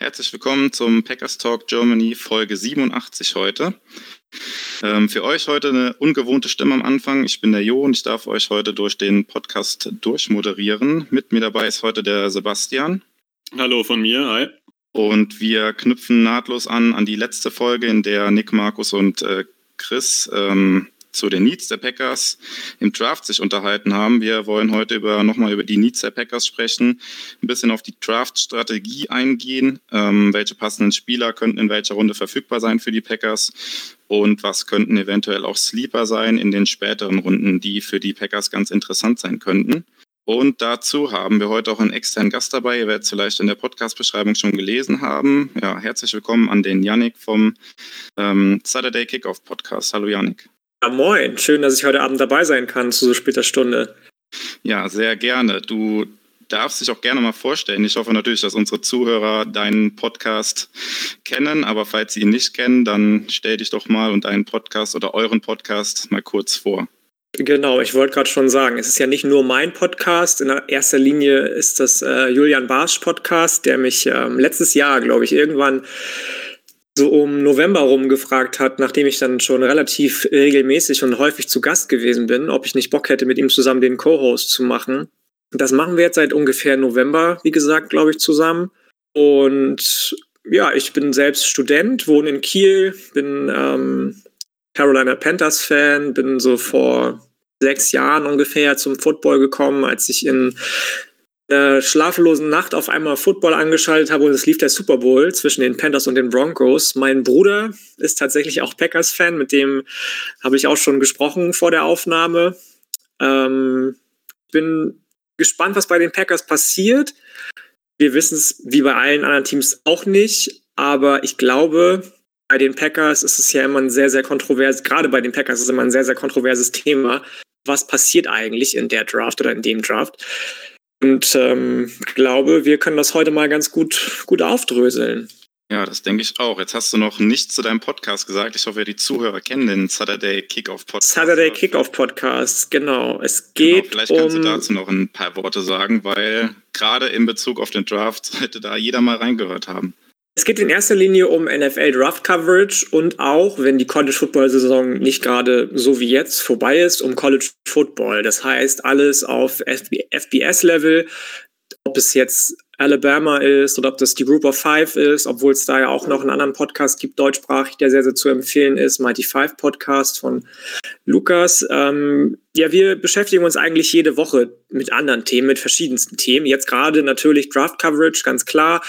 Herzlich willkommen zum Packers Talk Germany Folge 87 heute. Ähm, für euch heute eine ungewohnte Stimme am Anfang. Ich bin der Jo und ich darf euch heute durch den Podcast durchmoderieren. Mit mir dabei ist heute der Sebastian. Hallo von mir, hi. Und wir knüpfen nahtlos an an die letzte Folge, in der Nick, Markus und äh, Chris ähm, zu den Needs der Packers im Draft sich unterhalten haben. Wir wollen heute über, nochmal über die Needs der Packers sprechen, ein bisschen auf die Draft-Strategie eingehen, ähm, welche passenden Spieler könnten in welcher Runde verfügbar sein für die Packers und was könnten eventuell auch Sleeper sein in den späteren Runden, die für die Packers ganz interessant sein könnten. Und dazu haben wir heute auch einen externen Gast dabei. Ihr werdet es vielleicht in der Podcast-Beschreibung schon gelesen haben. Ja, herzlich willkommen an den Yannick vom ähm, Saturday Kickoff Podcast. Hallo Yannick. Ja, moin. Schön, dass ich heute Abend dabei sein kann zu so später Stunde. Ja, sehr gerne. Du darfst dich auch gerne mal vorstellen. Ich hoffe natürlich, dass unsere Zuhörer deinen Podcast kennen, aber falls sie ihn nicht kennen, dann stell dich doch mal und deinen Podcast oder euren Podcast mal kurz vor. Genau, ich wollte gerade schon sagen, es ist ja nicht nur mein Podcast. In erster Linie ist das äh, Julian Barsch Podcast, der mich ähm, letztes Jahr, glaube ich, irgendwann so um November rum gefragt hat, nachdem ich dann schon relativ regelmäßig und häufig zu Gast gewesen bin, ob ich nicht Bock hätte, mit ihm zusammen den Co-Host zu machen. Das machen wir jetzt seit ungefähr November, wie gesagt, glaube ich, zusammen. Und ja, ich bin selbst Student, wohne in Kiel, bin ähm, Carolina Panthers Fan, bin so vor sechs Jahren ungefähr zum Football gekommen, als ich in einer schlaflosen Nacht auf einmal Football angeschaltet habe und es lief der Super Bowl zwischen den Panthers und den Broncos. Mein Bruder ist tatsächlich auch Packers-Fan, mit dem habe ich auch schon gesprochen vor der Aufnahme. Ähm, bin gespannt, was bei den Packers passiert. Wir wissen es wie bei allen anderen Teams auch nicht, aber ich glaube, bei den Packers ist es ja immer ein sehr, sehr kontrovers, gerade bei den Packers ist es immer ein sehr, sehr kontroverses Thema. Was passiert eigentlich in der Draft oder in dem Draft? Und ähm, glaube, wir können das heute mal ganz gut, gut aufdröseln. Ja, das denke ich auch. Jetzt hast du noch nichts zu deinem Podcast gesagt. Ich hoffe, die Zuhörer kennen den Saturday Kickoff Podcast. Saturday Kickoff Podcast, genau. Es geht genau, vielleicht kannst um, du dazu noch ein paar Worte sagen, weil gerade in Bezug auf den Draft sollte da jeder mal reingehört haben. Es geht in erster Linie um NFL Draft Coverage und auch, wenn die College Football Saison nicht gerade so wie jetzt vorbei ist, um College Football. Das heißt, alles auf FBS Level, ob es jetzt Alabama ist oder ob das die Group of Five ist, obwohl es da ja auch noch einen anderen Podcast gibt, deutschsprachig, der sehr, sehr zu empfehlen ist, Mighty Five Podcast von Lukas. Ähm, ja, wir beschäftigen uns eigentlich jede Woche mit anderen Themen, mit verschiedensten Themen. Jetzt gerade natürlich Draft Coverage, ganz klar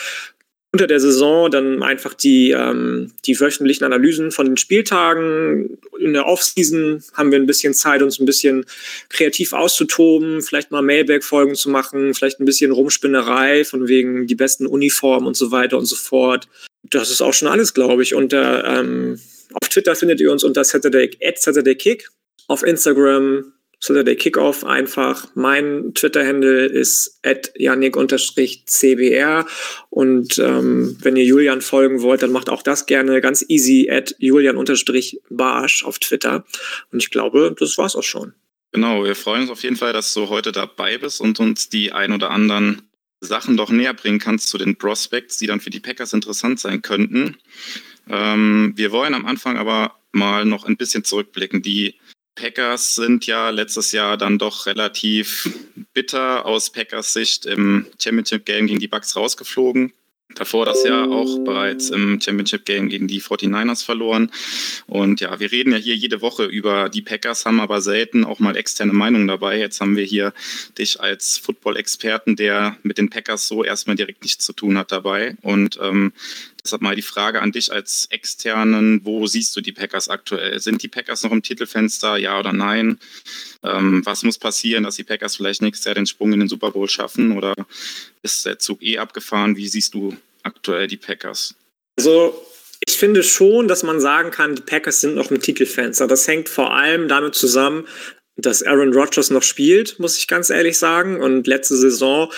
unter der Saison dann einfach die, ähm, die wöchentlichen Analysen von den Spieltagen. In der Offseason haben wir ein bisschen Zeit, uns ein bisschen kreativ auszutoben, vielleicht mal Mailback-Folgen zu machen, vielleicht ein bisschen Rumspinnerei von wegen die besten Uniformen und so weiter und so fort. Das ist auch schon alles, glaube ich. Und ähm, auf Twitter findet ihr uns unter Saturday, at Saturday Kick. Auf Instagram Saturday Kickoff einfach. Mein Twitter-Handle ist janik-cbr und ähm, wenn ihr Julian folgen wollt, dann macht auch das gerne ganz easy at julian-barsch auf Twitter. Und ich glaube, das war's auch schon. Genau, wir freuen uns auf jeden Fall, dass du heute dabei bist und uns die ein oder anderen Sachen doch näher bringen kannst zu den Prospects, die dann für die Packers interessant sein könnten. Ähm, wir wollen am Anfang aber mal noch ein bisschen zurückblicken. Die Packers sind ja letztes Jahr dann doch relativ bitter aus Packers Sicht im Championship Game gegen die Bucks rausgeflogen. Davor das Jahr auch bereits im Championship Game gegen die 49ers verloren. Und ja, wir reden ja hier jede Woche über die Packers, haben aber selten auch mal externe Meinungen dabei. Jetzt haben wir hier dich als Football-Experten, der mit den Packers so erstmal direkt nichts zu tun hat dabei. Und ähm, Deshalb mal die Frage an dich als Externen, wo siehst du die Packers aktuell? Sind die Packers noch im Titelfenster, ja oder nein? Ähm, was muss passieren, dass die Packers vielleicht nächstes Jahr den Sprung in den Super Bowl schaffen oder ist der Zug eh abgefahren? Wie siehst du aktuell die Packers? Also ich finde schon, dass man sagen kann, die Packers sind noch im Titelfenster. Das hängt vor allem damit zusammen, dass Aaron Rodgers noch spielt, muss ich ganz ehrlich sagen. Und letzte Saison,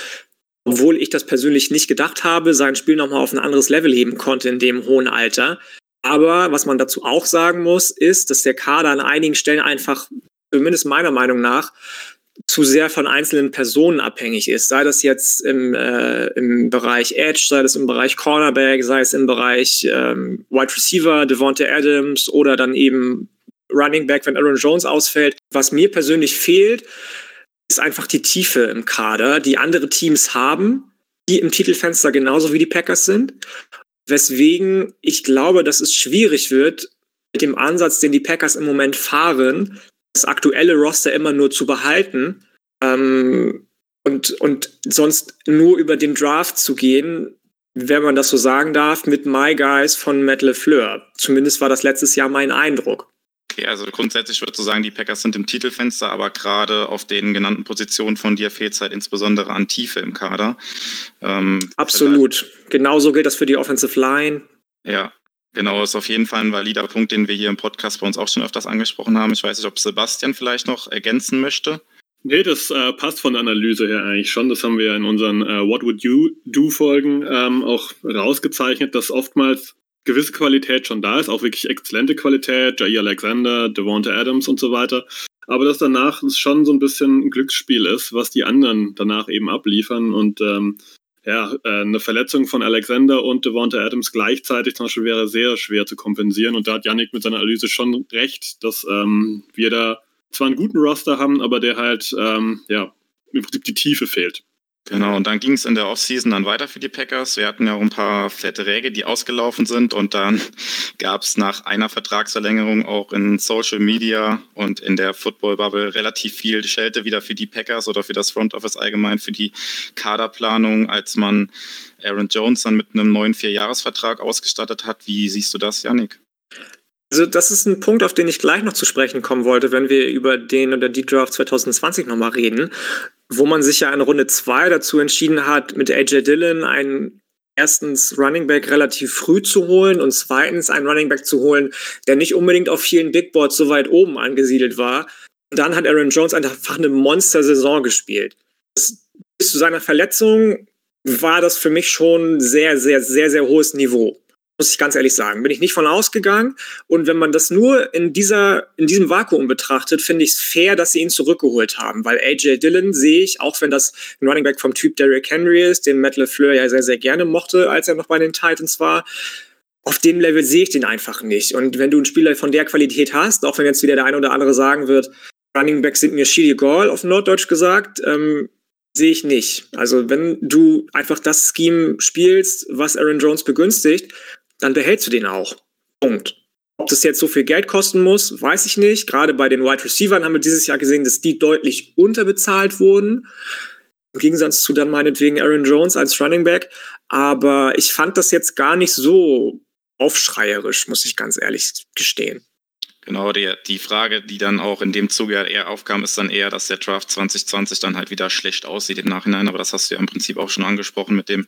obwohl ich das persönlich nicht gedacht habe, sein Spiel nochmal auf ein anderes Level heben konnte in dem hohen Alter. Aber was man dazu auch sagen muss, ist, dass der Kader an einigen Stellen einfach, zumindest meiner Meinung nach, zu sehr von einzelnen Personen abhängig ist. Sei das jetzt im, äh, im Bereich Edge, sei das im Bereich Cornerback, sei es im Bereich ähm, Wide Receiver, Devonta Adams oder dann eben Running Back, wenn Aaron Jones ausfällt. Was mir persönlich fehlt, ist einfach die Tiefe im Kader, die andere Teams haben, die im Titelfenster genauso wie die Packers sind. Weswegen ich glaube, dass es schwierig wird, mit dem Ansatz, den die Packers im Moment fahren, das aktuelle Roster immer nur zu behalten ähm, und, und sonst nur über den Draft zu gehen, wenn man das so sagen darf, mit My Guys von Matt LeFleur. Zumindest war das letztes Jahr mein Eindruck. Okay, also grundsätzlich würdest du sagen, die Packers sind im Titelfenster, aber gerade auf den genannten Positionen von dir fehlt es halt insbesondere an Tiefe im Kader. Ähm, Absolut. Genauso gilt das für die Offensive Line. Ja, genau, ist auf jeden Fall ein valider Punkt, den wir hier im Podcast bei uns auch schon öfters angesprochen haben. Ich weiß nicht, ob Sebastian vielleicht noch ergänzen möchte. Nee, das äh, passt von der Analyse her eigentlich schon. Das haben wir in unseren äh, What Would You Do Folgen ähm, auch rausgezeichnet, dass oftmals gewisse Qualität schon da ist, auch wirklich exzellente Qualität, Jair Alexander, Devonta Adams und so weiter. Aber dass danach es schon so ein bisschen ein Glücksspiel ist, was die anderen danach eben abliefern. Und ähm, ja, äh, eine Verletzung von Alexander und Devonta Adams gleichzeitig zum Beispiel wäre sehr schwer zu kompensieren. Und da hat Yannick mit seiner Analyse schon recht, dass ähm, wir da zwar einen guten Roster haben, aber der halt ähm, ja im Prinzip die Tiefe fehlt. Genau, und dann ging es in der Offseason dann weiter für die Packers. Wir hatten ja auch ein paar Verträge, die ausgelaufen sind und dann gab es nach einer Vertragsverlängerung auch in Social Media und in der Football Bubble relativ viel Schelte wieder für die Packers oder für das Front Office allgemein, für die Kaderplanung, als man Aaron Jones dann mit einem neuen Vierjahresvertrag ausgestattet hat. Wie siehst du das, Yannick? Also das ist ein Punkt, auf den ich gleich noch zu sprechen kommen wollte, wenn wir über den oder die Draft 2020 nochmal reden, wo man sich ja in Runde 2 dazu entschieden hat, mit AJ Dillon einen erstens Running Back relativ früh zu holen und zweitens einen Running Back zu holen, der nicht unbedingt auf vielen Big Boards so weit oben angesiedelt war. Und dann hat Aaron Jones einfach eine Monster-Saison gespielt. bis zu seiner Verletzung war das für mich schon sehr, sehr, sehr, sehr hohes Niveau muss ich ganz ehrlich sagen. Bin ich nicht von ausgegangen. Und wenn man das nur in, dieser, in diesem Vakuum betrachtet, finde ich es fair, dass sie ihn zurückgeholt haben. Weil AJ Dillon sehe ich, auch wenn das ein Running Back vom Typ Derrick Henry ist, den Matt LeFleur ja sehr, sehr gerne mochte, als er noch bei den Titans war, auf dem Level sehe ich den einfach nicht. Und wenn du einen Spieler von der Qualität hast, auch wenn jetzt wieder der eine oder andere sagen wird, Running Backs sind mir Shitty Gall auf Norddeutsch gesagt, ähm, sehe ich nicht. Also wenn du einfach das Scheme spielst, was Aaron Jones begünstigt, dann behältst du den auch. Punkt. Ob das jetzt so viel Geld kosten muss, weiß ich nicht. Gerade bei den Wide Receivers haben wir dieses Jahr gesehen, dass die deutlich unterbezahlt wurden. Im Gegensatz zu dann meinetwegen Aaron Jones als Running Back. Aber ich fand das jetzt gar nicht so aufschreierisch, muss ich ganz ehrlich gestehen. Genau, die, die Frage, die dann auch in dem Zuge eher aufkam, ist dann eher, dass der Draft 2020 dann halt wieder schlecht aussieht im Nachhinein. Aber das hast du ja im Prinzip auch schon angesprochen mit dem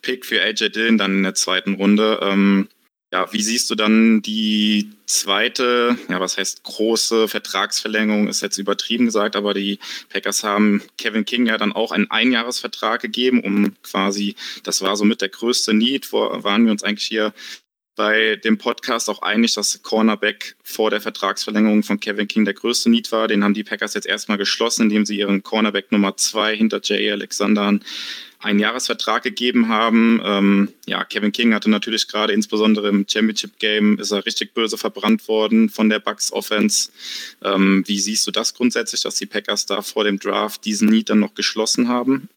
Pick für AJ Dillon dann in der zweiten Runde. Ähm, ja, wie siehst du dann die zweite, ja, was heißt große Vertragsverlängerung, ist jetzt übertrieben gesagt, aber die Packers haben Kevin King ja dann auch einen Einjahresvertrag gegeben, um quasi, das war somit der größte Need, wo waren wir uns eigentlich hier bei dem Podcast auch einig, dass Cornerback vor der Vertragsverlängerung von Kevin King der größte Need war. Den haben die Packers jetzt erstmal geschlossen, indem sie ihren Cornerback Nummer zwei hinter Jay Alexander einen Jahresvertrag gegeben haben. Ähm, ja, Kevin King hatte natürlich gerade insbesondere im Championship Game ist er richtig böse verbrannt worden von der Bucks Offense. Ähm, wie siehst du das grundsätzlich, dass die Packers da vor dem Draft diesen Need dann noch geschlossen haben?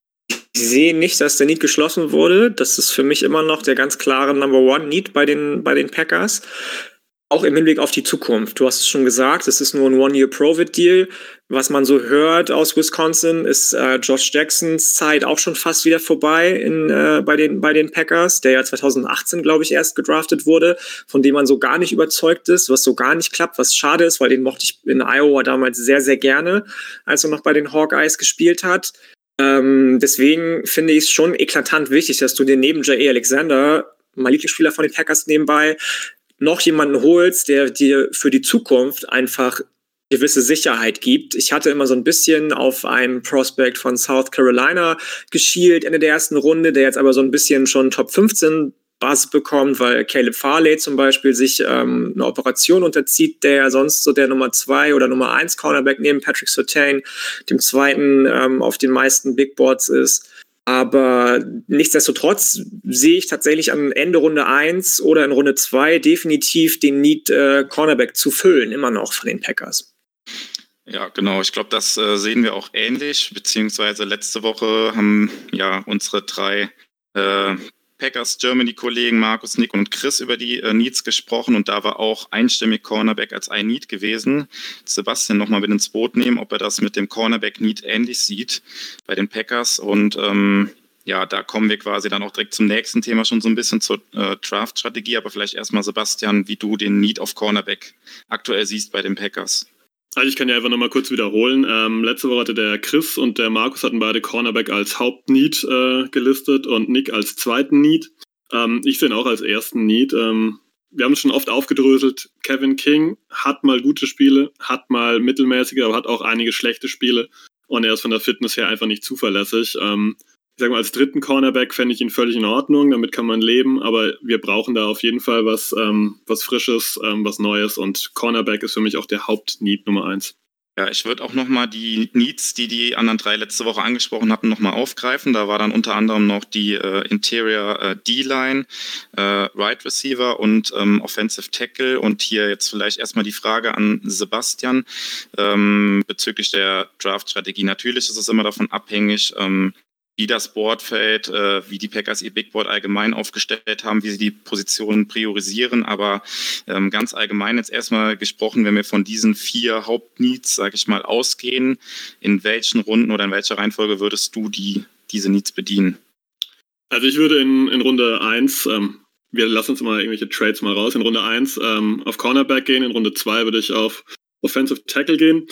Sehe nicht, dass der Need geschlossen wurde. Das ist für mich immer noch der ganz klare Number One Need bei den, bei den Packers. Auch im Hinblick auf die Zukunft. Du hast es schon gesagt, es ist nur ein One-Year-Profit-Deal. Was man so hört aus Wisconsin, ist äh, Josh Jacksons Zeit auch schon fast wieder vorbei in, äh, bei, den, bei den Packers, der ja 2018, glaube ich, erst gedraftet wurde, von dem man so gar nicht überzeugt ist, was so gar nicht klappt, was schade ist, weil den mochte ich in Iowa damals sehr, sehr gerne, als er noch bei den Hawkeyes gespielt hat. Ähm, deswegen finde ich es schon eklatant wichtig, dass du dir neben J.A. Alexander mein Lieblingsspieler von den Packers nebenbei, noch jemanden holst, der dir für die Zukunft einfach gewisse Sicherheit gibt. Ich hatte immer so ein bisschen auf einen Prospect von South Carolina geschielt Ende der ersten Runde, der jetzt aber so ein bisschen schon Top 15 Basis bekommt, weil Caleb Farley zum Beispiel sich ähm, eine Operation unterzieht, der sonst so der Nummer zwei oder Nummer eins Cornerback neben Patrick Surtain, dem zweiten ähm, auf den meisten Big Boards ist. Aber nichtsdestotrotz sehe ich tatsächlich am Ende Runde 1 oder in Runde 2 definitiv den Need, äh, Cornerback zu füllen, immer noch von den Packers. Ja, genau. Ich glaube, das äh, sehen wir auch ähnlich. Beziehungsweise letzte Woche haben ja unsere drei äh, Packers Germany-Kollegen Markus, Nick und Chris über die äh, Needs gesprochen und da war auch einstimmig Cornerback als ein Need gewesen. Sebastian nochmal mit ins Boot nehmen, ob er das mit dem Cornerback-Need ähnlich sieht bei den Packers und ähm, ja, da kommen wir quasi dann auch direkt zum nächsten Thema schon so ein bisschen zur äh, Draft-Strategie, aber vielleicht erstmal Sebastian, wie du den Need auf Cornerback aktuell siehst bei den Packers. Also ich kann ja einfach nochmal kurz wiederholen. Ähm, letzte Woche hatte der Chris und der Markus hatten beide Cornerback als Hauptneed äh, gelistet und Nick als zweiten Need. Ähm, ich sehe ihn auch als ersten Need. Ähm, wir haben es schon oft aufgedröselt. Kevin King hat mal gute Spiele, hat mal mittelmäßige, aber hat auch einige schlechte Spiele. Und er ist von der Fitness her einfach nicht zuverlässig. Ähm, ich sage mal, als dritten Cornerback fände ich ihn völlig in Ordnung, damit kann man leben, aber wir brauchen da auf jeden Fall was, ähm, was Frisches, ähm, was Neues und Cornerback ist für mich auch der Hauptneed Nummer eins. Ja, ich würde auch nochmal die Needs, die die anderen drei letzte Woche angesprochen hatten, nochmal aufgreifen. Da war dann unter anderem noch die äh, Interior äh, D-Line, äh, Right Receiver und ähm, Offensive Tackle. Und hier jetzt vielleicht erstmal die Frage an Sebastian ähm, bezüglich der Draft-Strategie. Natürlich ist es immer davon abhängig, ähm, wie das Board fällt, äh, wie die Packers ihr Big Board allgemein aufgestellt haben, wie sie die Positionen priorisieren. Aber ähm, ganz allgemein jetzt erstmal gesprochen, wenn wir von diesen vier Hauptneeds, sage ich mal, ausgehen, in welchen Runden oder in welcher Reihenfolge würdest du die, diese Needs bedienen? Also ich würde in, in Runde 1, ähm, wir lassen uns mal irgendwelche Trades mal raus, in Runde 1 ähm, auf Cornerback gehen, in Runde 2 würde ich auf Offensive Tackle gehen.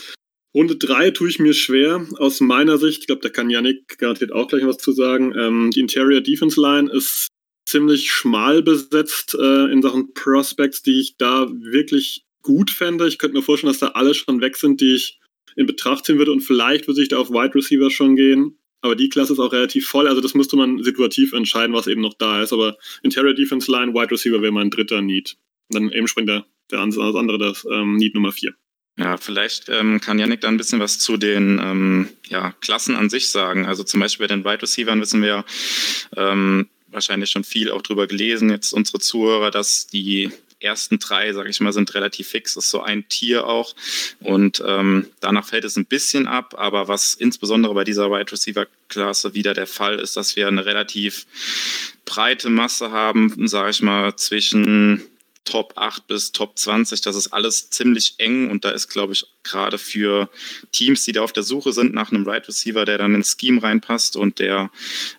Runde 3 tue ich mir schwer, aus meiner Sicht. Ich glaube, da kann Yannick garantiert auch gleich was zu sagen. Ähm, die Interior Defense Line ist ziemlich schmal besetzt äh, in Sachen Prospects, die ich da wirklich gut fände. Ich könnte mir vorstellen, dass da alle schon weg sind, die ich in Betracht ziehen würde und vielleicht würde ich da auf Wide Receiver schon gehen. Aber die Klasse ist auch relativ voll, also das müsste man situativ entscheiden, was eben noch da ist. Aber Interior Defense Line, Wide Receiver wäre mein dritter Need. Und dann eben springt der, der andere das ähm, Need Nummer 4. Ja, vielleicht ähm, kann Yannick da ein bisschen was zu den ähm, ja, Klassen an sich sagen. Also zum Beispiel bei den Wide Receivers wissen wir ähm, wahrscheinlich schon viel auch drüber gelesen, jetzt unsere Zuhörer, dass die ersten drei, sage ich mal, sind relativ fix, das ist so ein Tier auch. Und ähm, danach fällt es ein bisschen ab, aber was insbesondere bei dieser Wide Receiver-Klasse wieder der Fall ist, dass wir eine relativ breite Masse haben, sage ich mal, zwischen Top 8 bis Top 20. Das ist alles ziemlich eng und da ist, glaube ich, gerade für Teams, die da auf der Suche sind nach einem Right Receiver, der dann ins Scheme reinpasst und der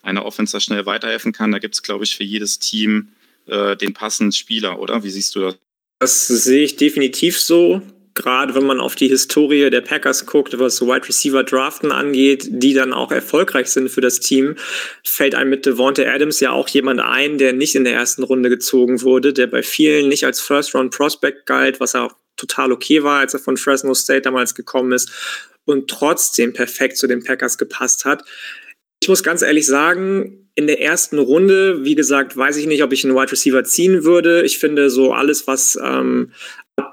einer Offense schnell weiterhelfen kann, da gibt es, glaube ich, für jedes Team äh, den passenden Spieler, oder? Wie siehst du das? Das sehe ich definitiv so gerade wenn man auf die Historie der Packers guckt, was Wide Receiver Draften angeht, die dann auch erfolgreich sind für das Team, fällt einem mit Devonta Adams ja auch jemand ein, der nicht in der ersten Runde gezogen wurde, der bei vielen nicht als First Round Prospect galt, was auch total okay war, als er von Fresno State damals gekommen ist und trotzdem perfekt zu den Packers gepasst hat. Ich muss ganz ehrlich sagen, in der ersten Runde, wie gesagt, weiß ich nicht, ob ich einen Wide Receiver ziehen würde. Ich finde so alles, was ähm,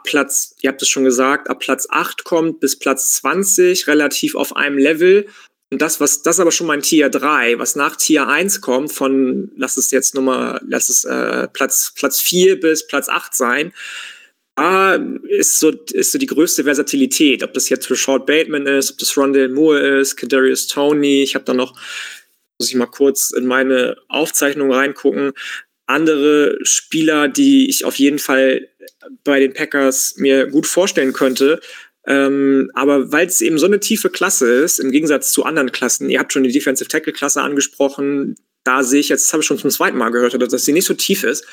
Platz, ihr habt es schon gesagt, ab Platz 8 kommt bis Platz 20 relativ auf einem Level. Und das, was, das aber schon mein Tier 3, was nach Tier 1 kommt, von, lass es jetzt Nummer, lass es äh, Platz, Platz 4 bis Platz 8 sein, da ist so, ist so die größte Versatilität. Ob das jetzt für Short Bateman ist, ob das Rondell Moore ist, Kadarius Tony, ich habe da noch, muss ich mal kurz in meine Aufzeichnung reingucken, andere Spieler, die ich auf jeden Fall bei den Packers mir gut vorstellen könnte. Ähm, aber weil es eben so eine tiefe Klasse ist, im Gegensatz zu anderen Klassen, ihr habt schon die Defensive Tackle Klasse angesprochen, da sehe ich jetzt, das habe ich schon zum zweiten Mal gehört, dass sie nicht so tief ist.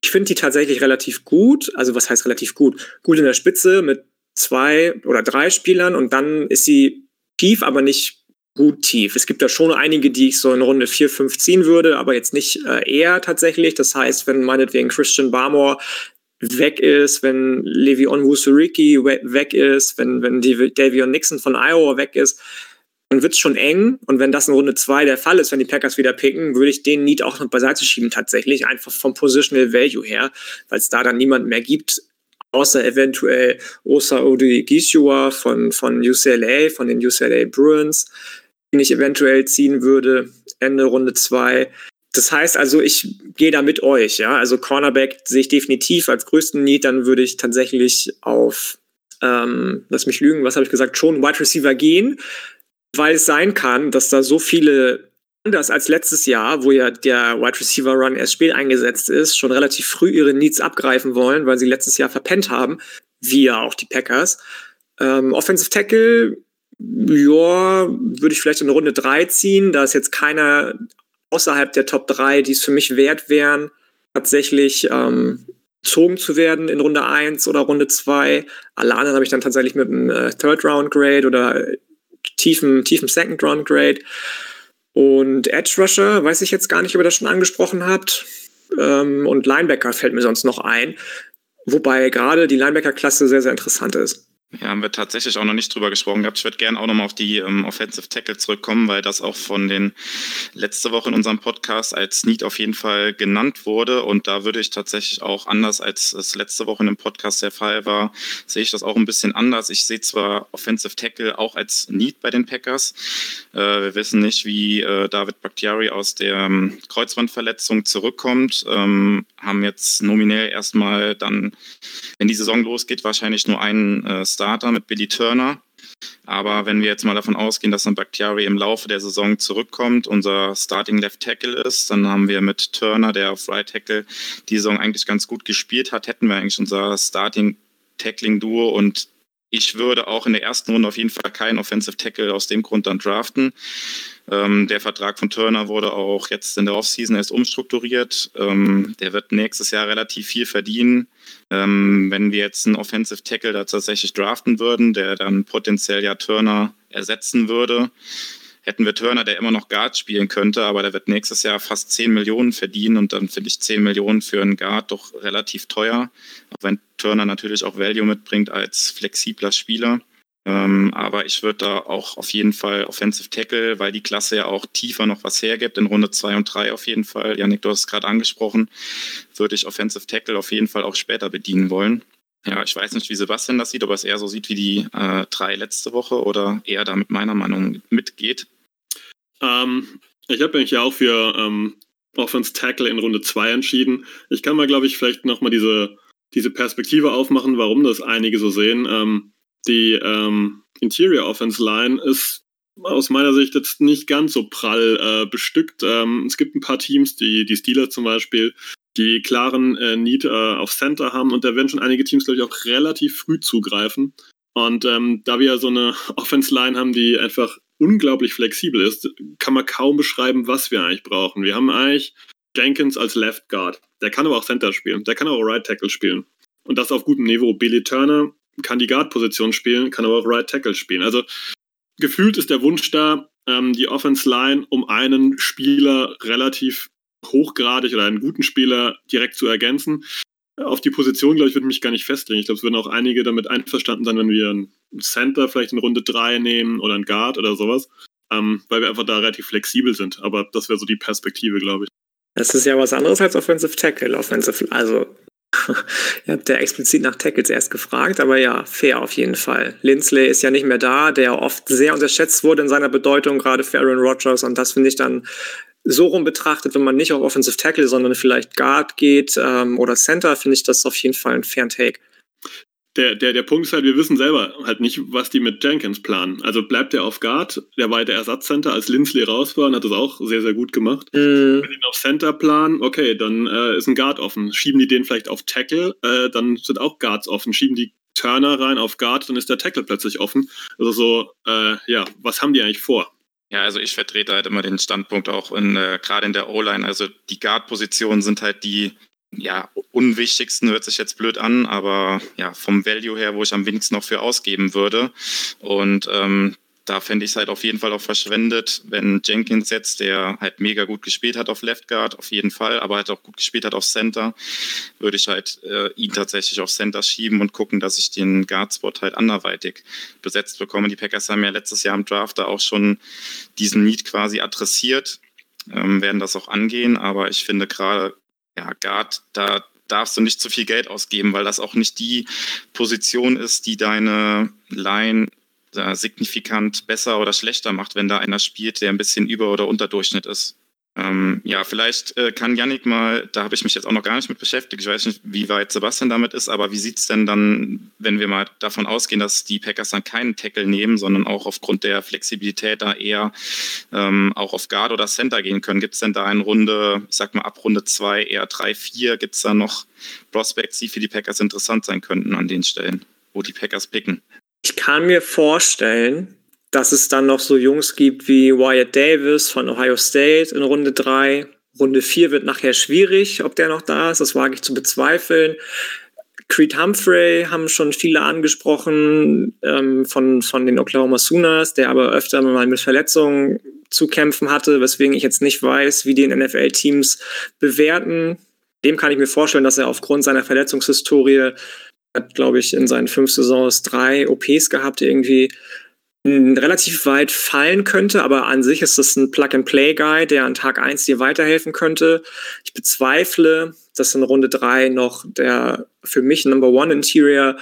Ich finde die tatsächlich relativ gut. Also was heißt relativ gut? Gut in der Spitze mit zwei oder drei Spielern und dann ist sie tief, aber nicht gut tief. Es gibt da schon einige, die ich so in Runde 4, 5 ziehen würde, aber jetzt nicht äh, eher tatsächlich. Das heißt, wenn meinetwegen Christian Barmore weg ist, wenn Le'Veon Wusuriki weg ist, wenn, wenn Davion Nixon von Iowa weg ist, dann wird es schon eng. Und wenn das in Runde 2 der Fall ist, wenn die Packers wieder picken, würde ich den Need auch noch beiseite schieben tatsächlich, einfach vom Positional Value her, weil es da dann niemand mehr gibt, außer eventuell Osa Odigishua von, von UCLA, von den UCLA Bruins, den ich eventuell ziehen würde, Ende Runde 2. Das heißt also, ich gehe da mit euch, ja. Also Cornerback sehe ich definitiv als größten Need, dann würde ich tatsächlich auf, ähm, lass mich lügen, was habe ich gesagt, schon Wide Receiver gehen, weil es sein kann, dass da so viele anders als letztes Jahr, wo ja der Wide Receiver Run erst spät eingesetzt ist, schon relativ früh ihre Needs abgreifen wollen, weil sie letztes Jahr verpennt haben, wie ja auch die Packers. Ähm, Offensive Tackle, ja, würde ich vielleicht in Runde 3 ziehen. Da ist jetzt keiner außerhalb der Top 3, die es für mich wert wären, tatsächlich ähm, gezogen zu werden in Runde 1 oder Runde 2. Alle anderen habe ich dann tatsächlich mit einem äh, Third Round Grade oder tiefen, tiefen Second Round Grade. Und Edge Rusher, weiß ich jetzt gar nicht, ob ihr das schon angesprochen habt. Ähm, und Linebacker fällt mir sonst noch ein. Wobei gerade die Linebacker-Klasse sehr, sehr interessant ist. Ja, haben wir tatsächlich auch noch nicht drüber gesprochen gehabt. Ich würde gerne auch nochmal auf die ähm, Offensive Tackle zurückkommen, weil das auch von den letzte Woche in unserem Podcast als Need auf jeden Fall genannt wurde. Und da würde ich tatsächlich auch anders als es letzte Woche in dem Podcast der Fall war, sehe ich das auch ein bisschen anders. Ich sehe zwar Offensive Tackle auch als Need bei den Packers. Äh, wir wissen nicht, wie äh, David Bakhtiari aus der ähm, Kreuzbandverletzung zurückkommt. Ähm, haben jetzt nominell erstmal dann, wenn die Saison losgeht, wahrscheinlich nur einen äh, Starter mit Billy Turner. Aber wenn wir jetzt mal davon ausgehen, dass ein Bakhtiari im Laufe der Saison zurückkommt, unser Starting Left Tackle ist, dann haben wir mit Turner, der auf Right Tackle die Saison eigentlich ganz gut gespielt hat, hätten wir eigentlich unser Starting Tackling Duo und ich würde auch in der ersten Runde auf jeden Fall keinen Offensive Tackle aus dem Grund dann draften. Ähm, der Vertrag von Turner wurde auch jetzt in der Offseason erst umstrukturiert. Ähm, der wird nächstes Jahr relativ viel verdienen. Ähm, wenn wir jetzt einen Offensive Tackle da tatsächlich draften würden, der dann potenziell ja Turner ersetzen würde, hätten wir Turner, der immer noch Guard spielen könnte, aber der wird nächstes Jahr fast 10 Millionen verdienen und dann finde ich 10 Millionen für einen Guard doch relativ teuer, auch wenn Turner natürlich auch Value mitbringt als flexibler Spieler. Ähm, aber ich würde da auch auf jeden Fall Offensive Tackle, weil die Klasse ja auch tiefer noch was hergibt, in Runde 2 und 3 auf jeden Fall. Janik, du hast es gerade angesprochen, würde ich Offensive Tackle auf jeden Fall auch später bedienen wollen. Ja, ich weiß nicht, wie Sebastian das sieht, ob er es eher so sieht wie die äh, drei letzte Woche oder eher da mit meiner Meinung mitgeht. Ähm, ich habe mich ja auch für ähm, Offense Tackle in Runde 2 entschieden. Ich kann mal, glaube ich, vielleicht nochmal diese, diese Perspektive aufmachen, warum das einige so sehen. Ähm, die ähm, Interior Offense Line ist aus meiner Sicht jetzt nicht ganz so prall äh, bestückt. Ähm, es gibt ein paar Teams, die, die Steelers zum Beispiel, die klaren äh, Need äh, auf Center haben und da werden schon einige Teams, glaube ich, auch relativ früh zugreifen. Und ähm, da wir so eine Offense-Line haben, die einfach unglaublich flexibel ist, kann man kaum beschreiben, was wir eigentlich brauchen. Wir haben eigentlich Jenkins als Left Guard. Der kann aber auch Center spielen. Der kann auch Right Tackle spielen. Und das auf gutem Niveau. Billy Turner kann die Guard-Position spielen, kann aber auch Right Tackle spielen. Also gefühlt ist der Wunsch da, ähm, die Offense Line um einen Spieler relativ hochgradig oder einen guten Spieler direkt zu ergänzen. Auf die Position, glaube ich, würde mich gar nicht festlegen. Ich glaube, es würden auch einige damit einverstanden sein, wenn wir einen Center vielleicht in Runde 3 nehmen oder einen Guard oder sowas, ähm, weil wir einfach da relativ flexibel sind. Aber das wäre so die Perspektive, glaube ich. Das ist ja was anderes als Offensive Tackle. Offensive, also Ihr habt ja explizit nach Tackles erst gefragt, aber ja, fair auf jeden Fall. Lindsley ist ja nicht mehr da, der oft sehr unterschätzt wurde in seiner Bedeutung, gerade für Aaron Rodgers. Und das finde ich dann so rum betrachtet, wenn man nicht auf Offensive Tackle, sondern vielleicht Guard geht ähm, oder Center, finde ich das auf jeden Fall ein fairen Take. Der, der, der Punkt ist halt, wir wissen selber halt nicht, was die mit Jenkins planen. Also bleibt er auf Guard, der war der Ersatzcenter, als Lindsley raus war und hat das auch sehr, sehr gut gemacht. Mm. Wenn die auf Center planen, okay, dann äh, ist ein Guard offen. Schieben die den vielleicht auf Tackle, äh, dann sind auch Guards offen. Schieben die Turner rein auf Guard, dann ist der Tackle plötzlich offen. Also so, äh, ja, was haben die eigentlich vor? Ja, also ich vertrete halt immer den Standpunkt auch in, äh, gerade in der O-Line. Also die Guard-Positionen sind halt die ja, unwichtigsten, hört sich jetzt blöd an, aber ja, vom Value her, wo ich am wenigsten noch für ausgeben würde. Und ähm, da fände ich es halt auf jeden Fall auch verschwendet, wenn Jenkins jetzt, der halt mega gut gespielt hat auf Left Guard, auf jeden Fall, aber halt auch gut gespielt hat auf Center, würde ich halt äh, ihn tatsächlich auf Center schieben und gucken, dass ich den Guard-Spot halt anderweitig besetzt bekomme. Die Packers haben ja letztes Jahr im Draft da auch schon diesen Need quasi adressiert, ähm, werden das auch angehen, aber ich finde gerade, ja, Guard, da darfst du nicht zu viel Geld ausgeben, weil das auch nicht die Position ist, die deine Line da signifikant besser oder schlechter macht, wenn da einer spielt, der ein bisschen über- oder unterdurchschnitt ist. Ähm, ja, vielleicht äh, kann Yannick mal, da habe ich mich jetzt auch noch gar nicht mit beschäftigt, ich weiß nicht, wie weit Sebastian damit ist, aber wie sieht es denn dann, wenn wir mal davon ausgehen, dass die Packers dann keinen Tackle nehmen, sondern auch aufgrund der Flexibilität da eher ähm, auch auf Guard oder Center gehen können? Gibt es denn da in Runde, ich sag mal ab Runde 2, eher 3, 4, gibt es da noch Prospects, die für die Packers interessant sein könnten an den Stellen, wo die Packers picken? Kann mir vorstellen, dass es dann noch so Jungs gibt wie Wyatt Davis von Ohio State in Runde 3. Runde 4 wird nachher schwierig, ob der noch da ist, das wage ich zu bezweifeln. Creed Humphrey haben schon viele angesprochen ähm, von, von den Oklahoma Sooners, der aber öfter mal mit Verletzungen zu kämpfen hatte, weswegen ich jetzt nicht weiß, wie die NFL-Teams bewerten. Dem kann ich mir vorstellen, dass er aufgrund seiner Verletzungshistorie hat, glaube ich, in seinen fünf Saisons drei OPs gehabt, irgendwie relativ weit fallen könnte, aber an sich ist das ein Plug-and-Play-Guy, der an Tag 1 dir weiterhelfen könnte. Ich bezweifle, dass in Runde 3 noch der für mich Number One Interior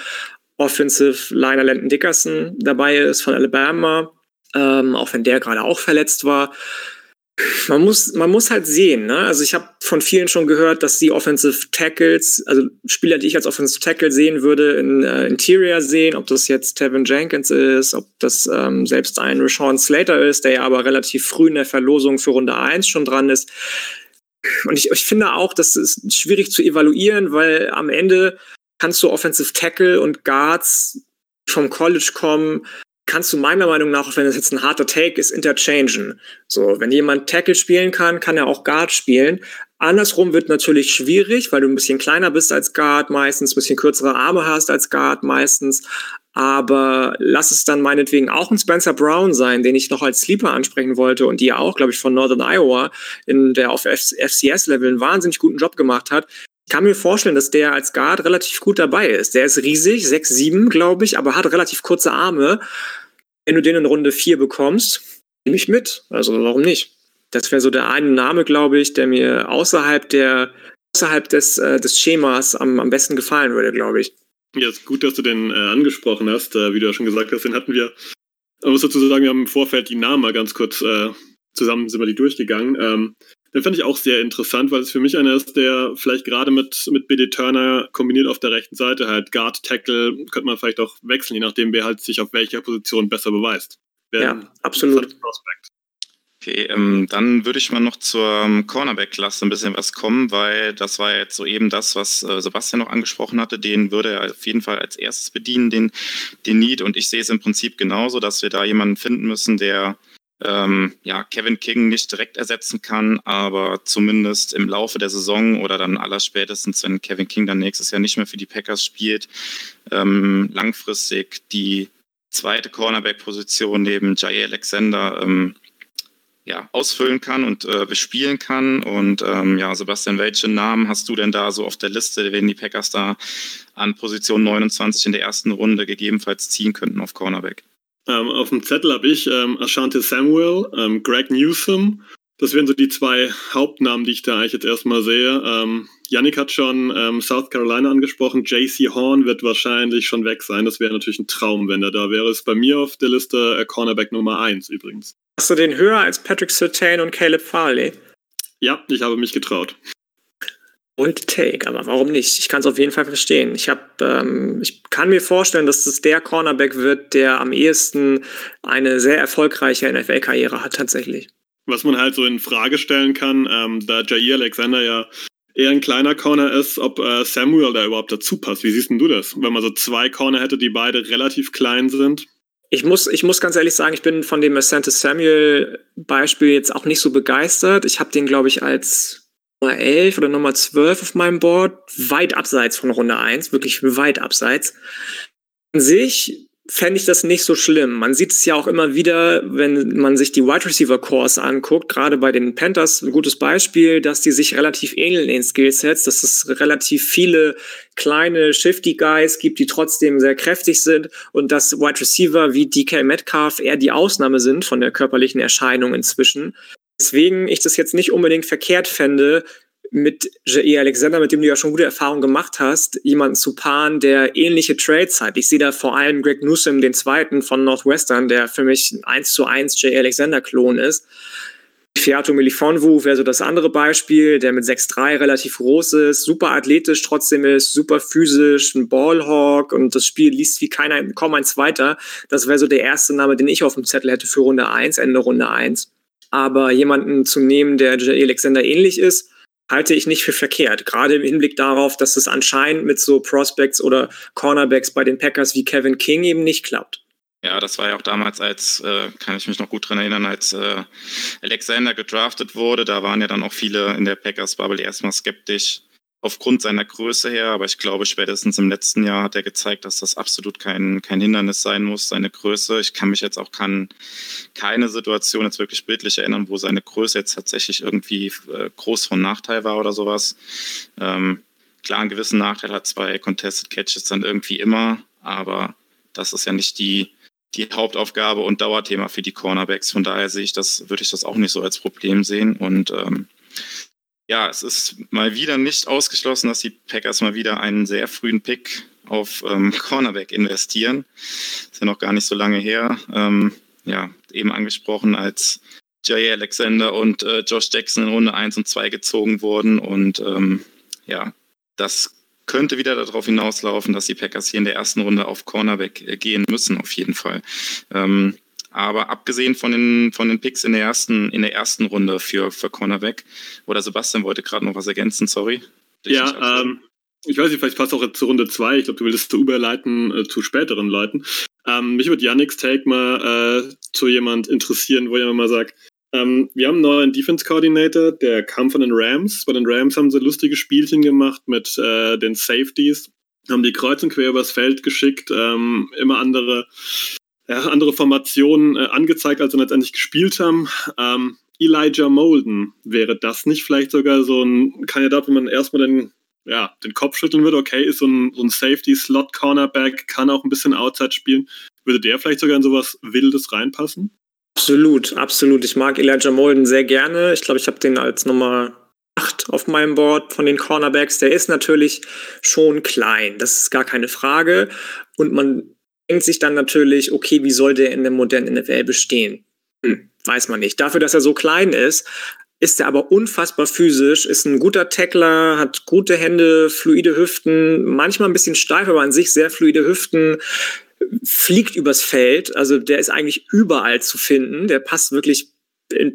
Offensive Liner Landon Dickerson dabei ist von Alabama, ähm, auch wenn der gerade auch verletzt war man muss, man muss halt sehen, ne? Also ich habe von vielen schon gehört, dass die Offensive Tackles, also Spieler, die ich als Offensive Tackle sehen würde, in äh, Interior sehen, ob das jetzt Tevin Jenkins ist, ob das ähm, selbst ein Rashawn Slater ist, der ja aber relativ früh in der Verlosung für Runde 1 schon dran ist. Und ich, ich finde auch, das ist schwierig zu evaluieren, weil am Ende kannst du Offensive Tackle und Guards vom College kommen, kannst du meiner Meinung nach, auch wenn das jetzt ein harter Take ist, interchangen. So, wenn jemand Tackle spielen kann, kann er auch Guard spielen. Andersrum wird natürlich schwierig, weil du ein bisschen kleiner bist als Guard meistens, ein bisschen kürzere Arme hast als Guard meistens. Aber lass es dann meinetwegen auch ein Spencer Brown sein, den ich noch als Sleeper ansprechen wollte und die auch, glaube ich, von Northern Iowa in der auf FCS-Level einen wahnsinnig guten Job gemacht hat. Ich kann mir vorstellen, dass der als Guard relativ gut dabei ist. Der ist riesig, 6'7, glaube ich, aber hat relativ kurze Arme wenn du den in Runde 4 bekommst, nehme ich mit. Also warum nicht? Das wäre so der eine Name, glaube ich, der mir außerhalb der außerhalb des, äh, des Schemas am, am besten gefallen würde, glaube ich. Ja, ist gut, dass du den äh, angesprochen hast. Äh, wie du ja schon gesagt hast, den hatten wir, man muss dazu sagen, wir haben im Vorfeld die Namen mal ganz kurz äh, zusammen sind wir die durchgegangen. Ähm, den fand ich auch sehr interessant, weil es für mich einer ist, der vielleicht gerade mit, mit BD Turner kombiniert auf der rechten Seite halt Guard, Tackle, könnte man vielleicht auch wechseln, je nachdem, wer halt sich auf welcher Position besser beweist. Wer ja, absolut. Okay, ähm, dann würde ich mal noch zur Cornerback-Klasse ein bisschen was kommen, weil das war jetzt so eben das, was äh, Sebastian noch angesprochen hatte. Den würde er auf jeden Fall als erstes bedienen, den, den Need. Und ich sehe es im Prinzip genauso, dass wir da jemanden finden müssen, der ähm, ja, Kevin King nicht direkt ersetzen kann, aber zumindest im Laufe der Saison oder dann allerspätestens, wenn Kevin King dann nächstes Jahr nicht mehr für die Packers spielt, ähm, langfristig die zweite Cornerback-Position neben Jair Alexander ähm, ja, ausfüllen kann und äh, bespielen kann. Und ähm, ja, Sebastian, welche Namen hast du denn da so auf der Liste, wenn die Packers da an Position 29 in der ersten Runde gegebenenfalls ziehen könnten auf Cornerback? Ähm, auf dem Zettel habe ich ähm, Ashante Samuel, ähm, Greg Newsom. Das wären so die zwei Hauptnamen, die ich da eigentlich jetzt erstmal sehe. Ähm, Yannick hat schon ähm, South Carolina angesprochen. JC Horn wird wahrscheinlich schon weg sein. Das wäre natürlich ein Traum, wenn er da wäre. Ist bei mir auf der Liste äh, Cornerback Nummer 1 übrigens. Hast du den höher als Patrick Sertain und Caleb Farley? Ja, ich habe mich getraut. Bold Take, aber warum nicht? Ich kann es auf jeden Fall verstehen. Ich, hab, ähm, ich kann mir vorstellen, dass es der Cornerback wird, der am ehesten eine sehr erfolgreiche NFL-Karriere hat, tatsächlich. Was man halt so in Frage stellen kann, ähm, da Jair Alexander ja eher ein kleiner Corner ist, ob äh, Samuel da überhaupt dazu passt. Wie siehst denn du das? Wenn man so zwei Corner hätte, die beide relativ klein sind? Ich muss, ich muss ganz ehrlich sagen, ich bin von dem Asante Samuel Beispiel jetzt auch nicht so begeistert. Ich habe den, glaube ich, als Nummer 11 oder Nummer 12 auf meinem Board, weit abseits von Runde 1, wirklich weit abseits. An sich fände ich das nicht so schlimm. Man sieht es ja auch immer wieder, wenn man sich die Wide Receiver Cores anguckt, gerade bei den Panthers ein gutes Beispiel, dass die sich relativ ähneln in Skillsets, dass es relativ viele kleine Shifty Guys gibt, die trotzdem sehr kräftig sind und dass Wide Receiver wie DK Metcalf eher die Ausnahme sind von der körperlichen Erscheinung inzwischen. Deswegen ich das jetzt nicht unbedingt verkehrt fände, mit J.E. Alexander, mit dem du ja schon gute Erfahrungen gemacht hast, jemanden zu paaren, der ähnliche Trades hat. Ich sehe da vor allem Greg Newsom, den zweiten von Northwestern, der für mich ein 1 zu 1 J.E. Alexander-Klon ist. Fiato Milifonwu wäre so das andere Beispiel, der mit 6'3 relativ groß ist, super athletisch trotzdem ist, super physisch, ein Ballhawk und das Spiel liest wie keiner, kaum ein zweiter. Das wäre so der erste Name, den ich auf dem Zettel hätte für Runde 1, Ende Runde 1. Aber jemanden zu nehmen, der J.E. Alexander ähnlich ist, halte ich nicht für verkehrt. Gerade im Hinblick darauf, dass es anscheinend mit so Prospects oder Cornerbacks bei den Packers wie Kevin King eben nicht klappt. Ja, das war ja auch damals, als, äh, kann ich mich noch gut dran erinnern, als äh, Alexander gedraftet wurde. Da waren ja dann auch viele in der Packers-Bubble erstmal skeptisch, aufgrund seiner Größe her, aber ich glaube, spätestens im letzten Jahr hat er gezeigt, dass das absolut kein, kein Hindernis sein muss, seine Größe. Ich kann mich jetzt auch kann keine Situation jetzt wirklich bildlich erinnern, wo seine Größe jetzt tatsächlich irgendwie äh, groß von Nachteil war oder sowas. Ähm, klar, einen gewissen Nachteil hat zwei Contested Catches dann irgendwie immer, aber das ist ja nicht die, die Hauptaufgabe und Dauerthema für die Cornerbacks. Von daher sehe ich das, würde ich das auch nicht so als Problem sehen und ähm, ja, es ist mal wieder nicht ausgeschlossen, dass die Packers mal wieder einen sehr frühen Pick auf ähm, Cornerback investieren. Ist ja noch gar nicht so lange her. Ähm, ja, eben angesprochen, als Jay Alexander und äh, Josh Jackson in Runde 1 und 2 gezogen wurden. Und ähm, ja, das könnte wieder darauf hinauslaufen, dass die Packers hier in der ersten Runde auf Cornerback äh, gehen müssen, auf jeden Fall. Ähm, aber abgesehen von den, von den Picks in der ersten, in der ersten Runde für, für Cornerback, oder Sebastian wollte gerade noch was ergänzen, sorry. Ja, ähm, ich weiß nicht, vielleicht passt auch zu Runde 2. Ich glaube, du willst zu überleiten äh, zu späteren Leuten. Ähm, mich würde Yannick's Take mal äh, zu jemand interessieren, wo jemand mal sagt, ähm, wir haben einen neuen Defense Coordinator, der kam von den Rams. Bei den Rams haben sie lustige Spielchen gemacht mit äh, den Safeties, haben die kreuz und quer übers Feld geschickt, ähm, immer andere ja, andere Formationen äh, angezeigt, als sie letztendlich gespielt haben. Ähm, Elijah Molden, wäre das nicht vielleicht sogar so ein Kandidat, wo man erstmal den, ja, den Kopf schütteln würde? Okay, ist so ein, so ein Safety-Slot-Cornerback, kann auch ein bisschen Outside spielen. Würde der vielleicht sogar in sowas Wildes reinpassen? Absolut, absolut. Ich mag Elijah Molden sehr gerne. Ich glaube, ich habe den als Nummer 8 auf meinem Board von den Cornerbacks. Der ist natürlich schon klein, das ist gar keine Frage. Und man denkt sich dann natürlich, okay, wie soll der in der modernen NFL bestehen? Hm, weiß man nicht. Dafür, dass er so klein ist, ist er aber unfassbar physisch, ist ein guter Tackler, hat gute Hände, fluide Hüften, manchmal ein bisschen steif, aber an sich sehr fluide Hüften, fliegt übers Feld. Also der ist eigentlich überall zu finden. Der passt wirklich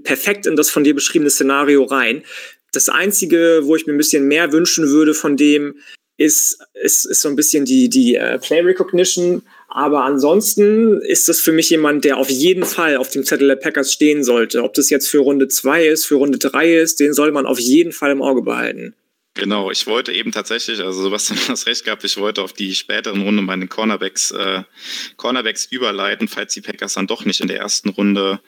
perfekt in das von dir beschriebene Szenario rein. Das Einzige, wo ich mir ein bisschen mehr wünschen würde von dem, ist, ist, ist so ein bisschen die, die uh, Play Recognition. Aber ansonsten ist das für mich jemand, der auf jeden Fall auf dem Zettel der Packers stehen sollte. Ob das jetzt für Runde 2 ist, für Runde 3 ist, den soll man auf jeden Fall im Auge behalten. Genau, ich wollte eben tatsächlich, also Sebastian hat das recht gehabt, ich wollte auf die späteren Runden bei den Cornerbacks, äh, Cornerbacks überleiten, falls die Packers dann doch nicht in der ersten Runde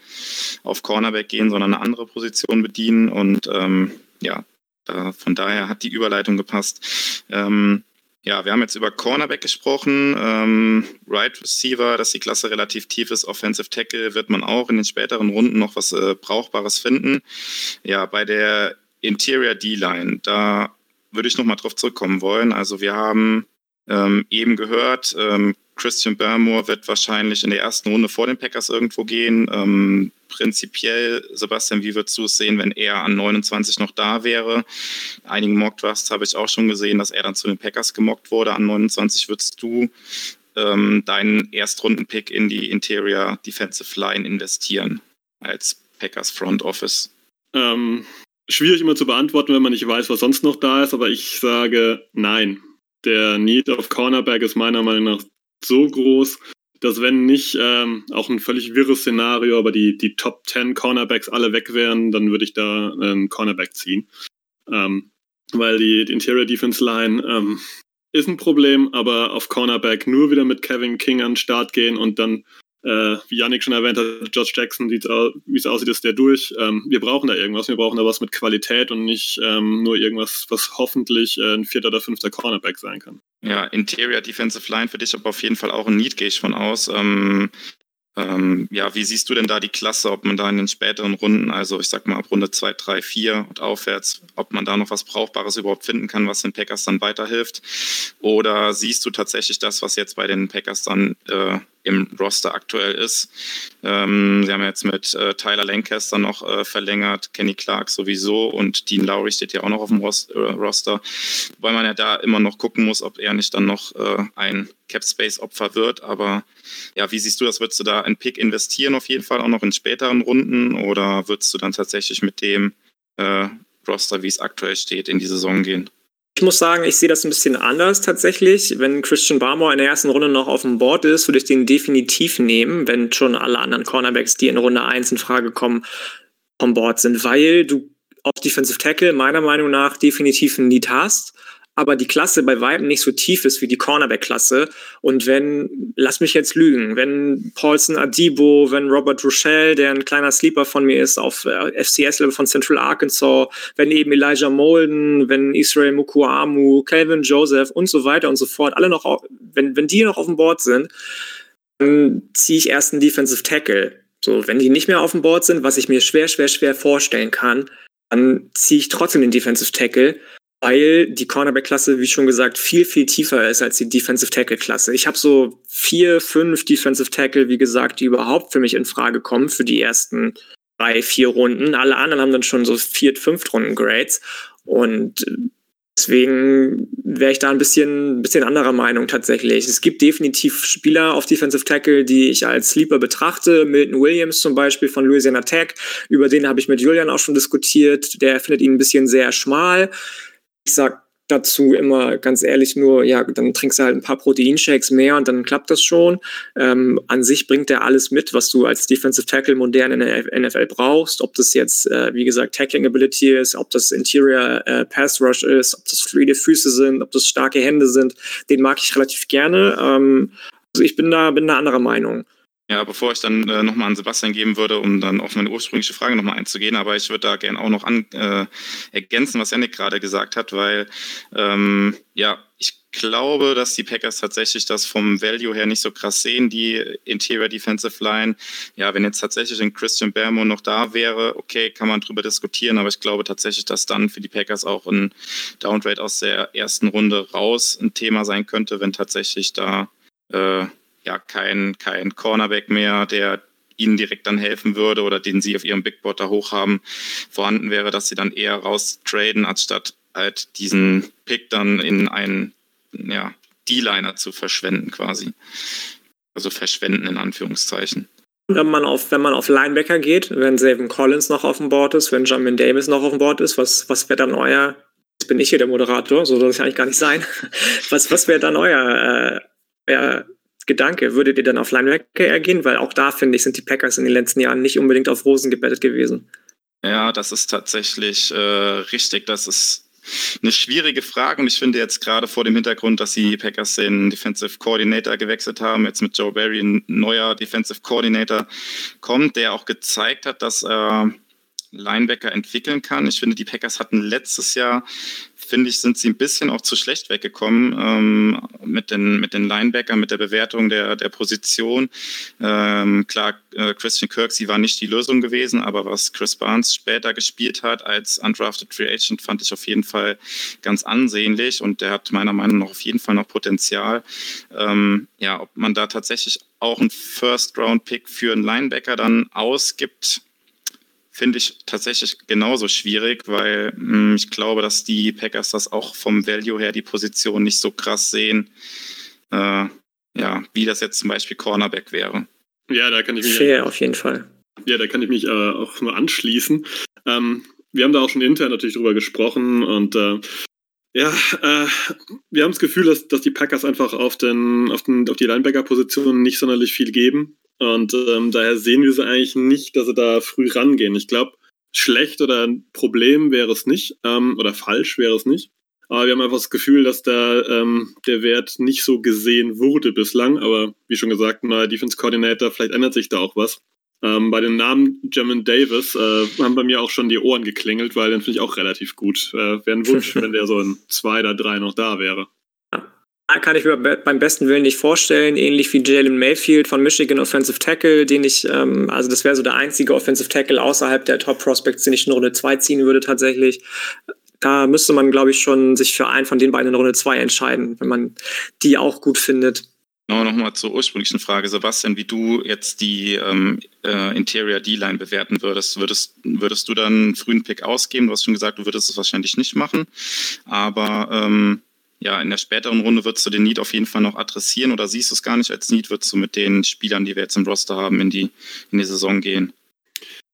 auf Cornerback gehen, sondern eine andere Position bedienen. Und ähm, ja, äh, von daher hat die Überleitung gepasst. Ähm, ja, wir haben jetzt über Cornerback gesprochen, ähm, Right Receiver, dass die Klasse relativ tief ist, Offensive Tackle wird man auch in den späteren Runden noch was äh, Brauchbares finden. Ja, bei der Interior D-Line, da würde ich nochmal drauf zurückkommen wollen. Also wir haben ähm, eben gehört, ähm, Christian Barmore wird wahrscheinlich in der ersten Runde vor den Packers irgendwo gehen. Ähm, prinzipiell, Sebastian, wie würdest du es sehen, wenn er an 29 noch da wäre? Einigen Mockdrafts habe ich auch schon gesehen, dass er dann zu den Packers gemockt wurde. An 29 würdest du ähm, deinen Erstrunden-Pick in die Interior Defensive Line investieren als Packers Front Office? Ähm, schwierig immer zu beantworten, wenn man nicht weiß, was sonst noch da ist, aber ich sage nein. Der Need auf Cornerback ist meiner Meinung nach so groß, dass wenn nicht ähm, auch ein völlig wirres Szenario, aber die, die Top 10 Cornerbacks alle weg wären, dann würde ich da einen Cornerback ziehen. Ähm, weil die, die Interior Defense Line, ähm, ist ein Problem, aber auf Cornerback nur wieder mit Kevin King an den Start gehen und dann, äh, wie Yannick schon erwähnt hat, Josh Jackson, wie es aussieht, ist der durch. Ähm, wir brauchen da irgendwas. Wir brauchen da was mit Qualität und nicht ähm, nur irgendwas, was hoffentlich äh, ein vierter oder fünfter Cornerback sein kann. Ja, Interior Defensive Line für dich aber auf jeden Fall auch ein Need, gehe ich von aus. Ähm, ähm, ja, wie siehst du denn da die Klasse, ob man da in den späteren Runden, also ich sag mal ab Runde 2, 3, 4 und aufwärts, ob man da noch was Brauchbares überhaupt finden kann, was den Packers dann weiterhilft? Oder siehst du tatsächlich das, was jetzt bei den Packers dann äh, im Roster aktuell ist. Ähm, sie haben jetzt mit äh, Tyler Lancaster noch äh, verlängert, Kenny Clark sowieso und Dean Lowry steht ja auch noch auf dem Rost, äh, Roster, weil man ja da immer noch gucken muss, ob er nicht dann noch äh, ein Cap Space Opfer wird. Aber ja, wie siehst du das? Würdest du da ein Pick investieren auf jeden Fall auch noch in späteren Runden oder würdest du dann tatsächlich mit dem äh, Roster, wie es aktuell steht, in die Saison gehen? Ich muss sagen, ich sehe das ein bisschen anders tatsächlich. Wenn Christian Barmore in der ersten Runde noch auf dem Board ist, würde ich den definitiv nehmen, wenn schon alle anderen Cornerbacks, die in Runde 1 in Frage kommen, vom Board sind, weil du auf Defensive Tackle meiner Meinung nach definitiv ein Need hast aber die Klasse bei weitem nicht so tief ist wie die Cornerback-Klasse. Und wenn, lass mich jetzt lügen, wenn Paulson Adibo, wenn Robert Rochelle, der ein kleiner Sleeper von mir ist, auf äh, FCS-Level von Central Arkansas, wenn eben Elijah Molden, wenn Israel Mukuamu, Calvin Joseph und so weiter und so fort, alle noch, wenn, wenn die noch auf dem Board sind, dann ziehe ich erst einen Defensive Tackle. So, wenn die nicht mehr auf dem Board sind, was ich mir schwer, schwer, schwer vorstellen kann, dann ziehe ich trotzdem den Defensive Tackle weil die Cornerback-Klasse, wie schon gesagt, viel, viel tiefer ist als die Defensive Tackle-Klasse. Ich habe so vier, fünf Defensive Tackle, wie gesagt, die überhaupt für mich in Frage kommen für die ersten drei, vier Runden. Alle anderen haben dann schon so vier, fünf Runden Grades. Und deswegen wäre ich da ein bisschen, bisschen anderer Meinung tatsächlich. Es gibt definitiv Spieler auf Defensive Tackle, die ich als Sleeper betrachte. Milton Williams zum Beispiel von Louisiana Tech. Über den habe ich mit Julian auch schon diskutiert. Der findet ihn ein bisschen sehr schmal ich sag dazu immer ganz ehrlich nur, ja, dann trinkst du halt ein paar Proteinshakes mehr und dann klappt das schon. Ähm, an sich bringt der alles mit, was du als Defensive Tackle modern in der NFL brauchst. Ob das jetzt, äh, wie gesagt, Tackling Ability ist, ob das Interior äh, Pass Rush ist, ob das fluide Füße sind, ob das starke Hände sind, den mag ich relativ gerne. Ähm, also ich bin da, bin da anderer Meinung. Ja, bevor ich dann äh, nochmal an Sebastian geben würde, um dann auf meine ursprüngliche Frage nochmal einzugehen, aber ich würde da gerne auch noch an, äh, ergänzen, was Yannick gerade gesagt hat, weil ähm, ja, ich glaube, dass die Packers tatsächlich das vom Value her nicht so krass sehen, die Interior Defensive Line. Ja, wenn jetzt tatsächlich ein Christian Bermo noch da wäre, okay, kann man drüber diskutieren, aber ich glaube tatsächlich, dass dann für die Packers auch ein Downgrade aus der ersten Runde raus ein Thema sein könnte, wenn tatsächlich da äh, ja kein, kein Cornerback mehr, der ihnen direkt dann helfen würde oder den sie auf ihrem Big Board da hoch haben, vorhanden wäre, dass sie dann eher raus traden, anstatt halt diesen Pick dann in einen ja, D-Liner zu verschwenden quasi. Also verschwenden in Anführungszeichen. Wenn man auf, wenn man auf Linebacker geht, wenn Savin Collins noch auf dem Board ist, wenn Jamin Davis noch auf dem Board ist, was, was wäre dann euer, jetzt bin ich hier der Moderator, so soll es eigentlich gar nicht sein. Was, was wäre dann euer, äh, euer Gedanke, würdet ihr dann auf Linebacker ergehen? Weil auch da, finde ich, sind die Packers in den letzten Jahren nicht unbedingt auf Rosen gebettet gewesen. Ja, das ist tatsächlich äh, richtig. Das ist eine schwierige Frage und ich finde jetzt gerade vor dem Hintergrund, dass die Packers den Defensive Coordinator gewechselt haben, jetzt mit Joe Barry ein neuer Defensive Coordinator kommt, der auch gezeigt hat, dass er Linebacker entwickeln kann. Ich finde, die Packers hatten letztes Jahr finde ich, sind sie ein bisschen auch zu schlecht weggekommen ähm, mit, den, mit den Linebackern, mit der Bewertung der, der Position. Ähm, klar, äh, Christian Kirk, sie war nicht die Lösung gewesen, aber was Chris Barnes später gespielt hat als undrafted Free Agent, fand ich auf jeden Fall ganz ansehnlich und der hat meiner Meinung nach auf jeden Fall noch Potenzial. Ähm, ja, ob man da tatsächlich auch einen First-Round-Pick für einen Linebacker dann ausgibt, finde ich tatsächlich genauso schwierig, weil mh, hm, ich glaube, dass die Packers das auch vom Value her die Position nicht so krass sehen, äh, ja, wie das jetzt zum Beispiel Cornerback wäre. Ja, da kann ich mich. Fair, auf jeden Fall. Ja, da kann ich mich äh, auch nur anschließen. Ähm, wir haben da auch schon intern natürlich drüber gesprochen und äh, ja, äh, wir haben das Gefühl, dass, dass die Packers einfach auf, den, auf, den, auf die Linebacker-Position nicht sonderlich viel geben. Und ähm, daher sehen wir sie eigentlich nicht, dass sie da früh rangehen. Ich glaube, schlecht oder ein Problem wäre es nicht, ähm, oder falsch wäre es nicht. Aber wir haben einfach das Gefühl, dass da ähm, der Wert nicht so gesehen wurde bislang. Aber wie schon gesagt, neuer Defense Coordinator, vielleicht ändert sich da auch was. Ähm, bei dem Namen Jermaine Davis äh, haben bei mir auch schon die Ohren geklingelt, weil den finde ich auch relativ gut. Äh, Wäre ein Wunsch, wenn der so in zwei oder drei noch da wäre. Kann ich mir beim besten Willen nicht vorstellen, ähnlich wie Jalen Mayfield von Michigan Offensive Tackle, den ich, ähm, also das wäre so der einzige Offensive Tackle außerhalb der Top Prospects, den ich in Runde 2 ziehen würde tatsächlich. Da müsste man, glaube ich, schon sich für einen von den beiden in Runde 2 entscheiden, wenn man die auch gut findet. Genau, nochmal zur ursprünglichen Frage, Sebastian, wie du jetzt die ähm, äh, Interior D-Line bewerten würdest. würdest. Würdest du dann einen frühen Pick ausgeben? Du hast schon gesagt, du würdest es wahrscheinlich nicht machen, aber ähm, ja, in der späteren Runde würdest du den Need auf jeden Fall noch adressieren oder siehst du es gar nicht als Need? Würdest du mit den Spielern, die wir jetzt im Roster haben, in die, in die Saison gehen?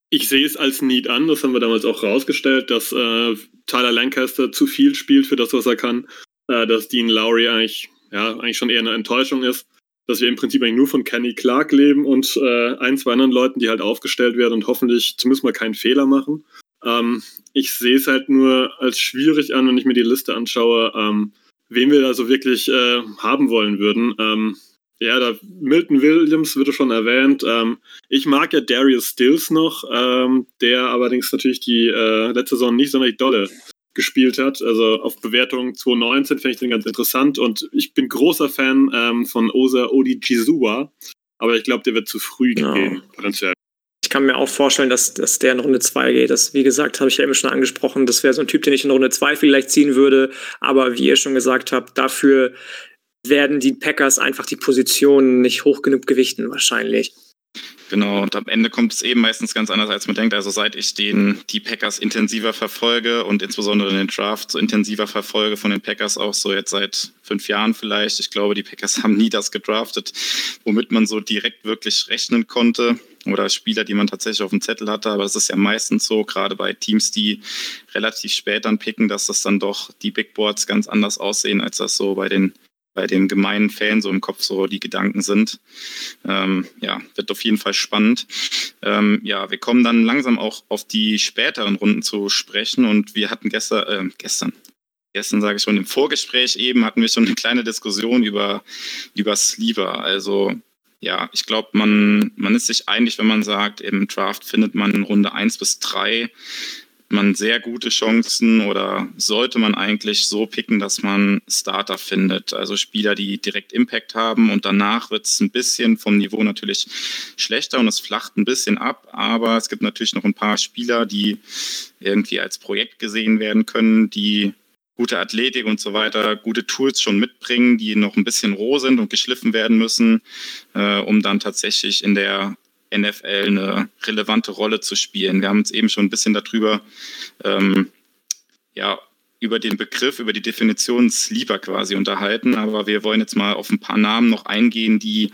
Ich sehe es als Need an, das haben wir damals auch rausgestellt, dass äh, Tyler Lancaster zu viel spielt für das, was er kann, äh, dass Dean Lowry eigentlich, ja, eigentlich schon eher eine Enttäuschung ist, dass wir im Prinzip eigentlich nur von Kenny Clark leben und äh, ein, zwei anderen Leuten, die halt aufgestellt werden und hoffentlich zumindest mal keinen Fehler machen. Ähm, ich sehe es halt nur als schwierig an, wenn ich mir die Liste anschaue, ähm, wen wir da so wirklich äh, haben wollen würden. Ähm, ja, da Milton Williams wurde schon erwähnt. Ähm, ich mag ja Darius Stills noch, ähm, der allerdings natürlich die äh, letzte Saison nicht sonderlich dolle gespielt hat. Also auf Bewertung 2019 finde ich den ganz interessant und ich bin großer Fan ähm, von Osa Odijizua, aber ich glaube, der wird zu früh ja. gehen, potenziell ich kann mir auch vorstellen, dass, dass der in Runde 2 geht. Das, wie gesagt, habe ich ja eben schon angesprochen. Das wäre so ein Typ, den ich in Runde 2 vielleicht ziehen würde. Aber wie ihr schon gesagt habt, dafür werden die Packers einfach die Positionen nicht hoch genug gewichten, wahrscheinlich. Genau, und am Ende kommt es eben meistens ganz anders, als man denkt. Also seit ich den, die Packers intensiver verfolge und insbesondere den Draft so intensiver verfolge von den Packers auch so jetzt seit fünf Jahren vielleicht. Ich glaube, die Packers haben nie das gedraftet, womit man so direkt wirklich rechnen konnte oder Spieler, die man tatsächlich auf dem Zettel hatte. Aber es ist ja meistens so, gerade bei Teams, die relativ spät dann picken, dass das dann doch die Big Boards ganz anders aussehen, als das so bei den bei dem gemeinen Fan so im Kopf so die Gedanken sind. Ähm, ja, wird auf jeden Fall spannend. Ähm, ja, wir kommen dann langsam auch auf die späteren Runden zu sprechen und wir hatten gestern, äh, gestern, gestern sage ich schon, im Vorgespräch eben hatten wir schon eine kleine Diskussion über, über Sleeper. Also ja, ich glaube, man, man ist sich einig, wenn man sagt, im Draft findet man in Runde 1 bis 3 man sehr gute Chancen oder sollte man eigentlich so picken, dass man Starter findet, also Spieler, die direkt Impact haben und danach wird es ein bisschen vom Niveau natürlich schlechter und es flacht ein bisschen ab, aber es gibt natürlich noch ein paar Spieler, die irgendwie als Projekt gesehen werden können, die gute Athletik und so weiter, gute Tools schon mitbringen, die noch ein bisschen roh sind und geschliffen werden müssen, äh, um dann tatsächlich in der NFL eine relevante Rolle zu spielen. Wir haben uns eben schon ein bisschen darüber, ähm, ja, über den Begriff, über die Definition Sleeper quasi unterhalten, aber wir wollen jetzt mal auf ein paar Namen noch eingehen, die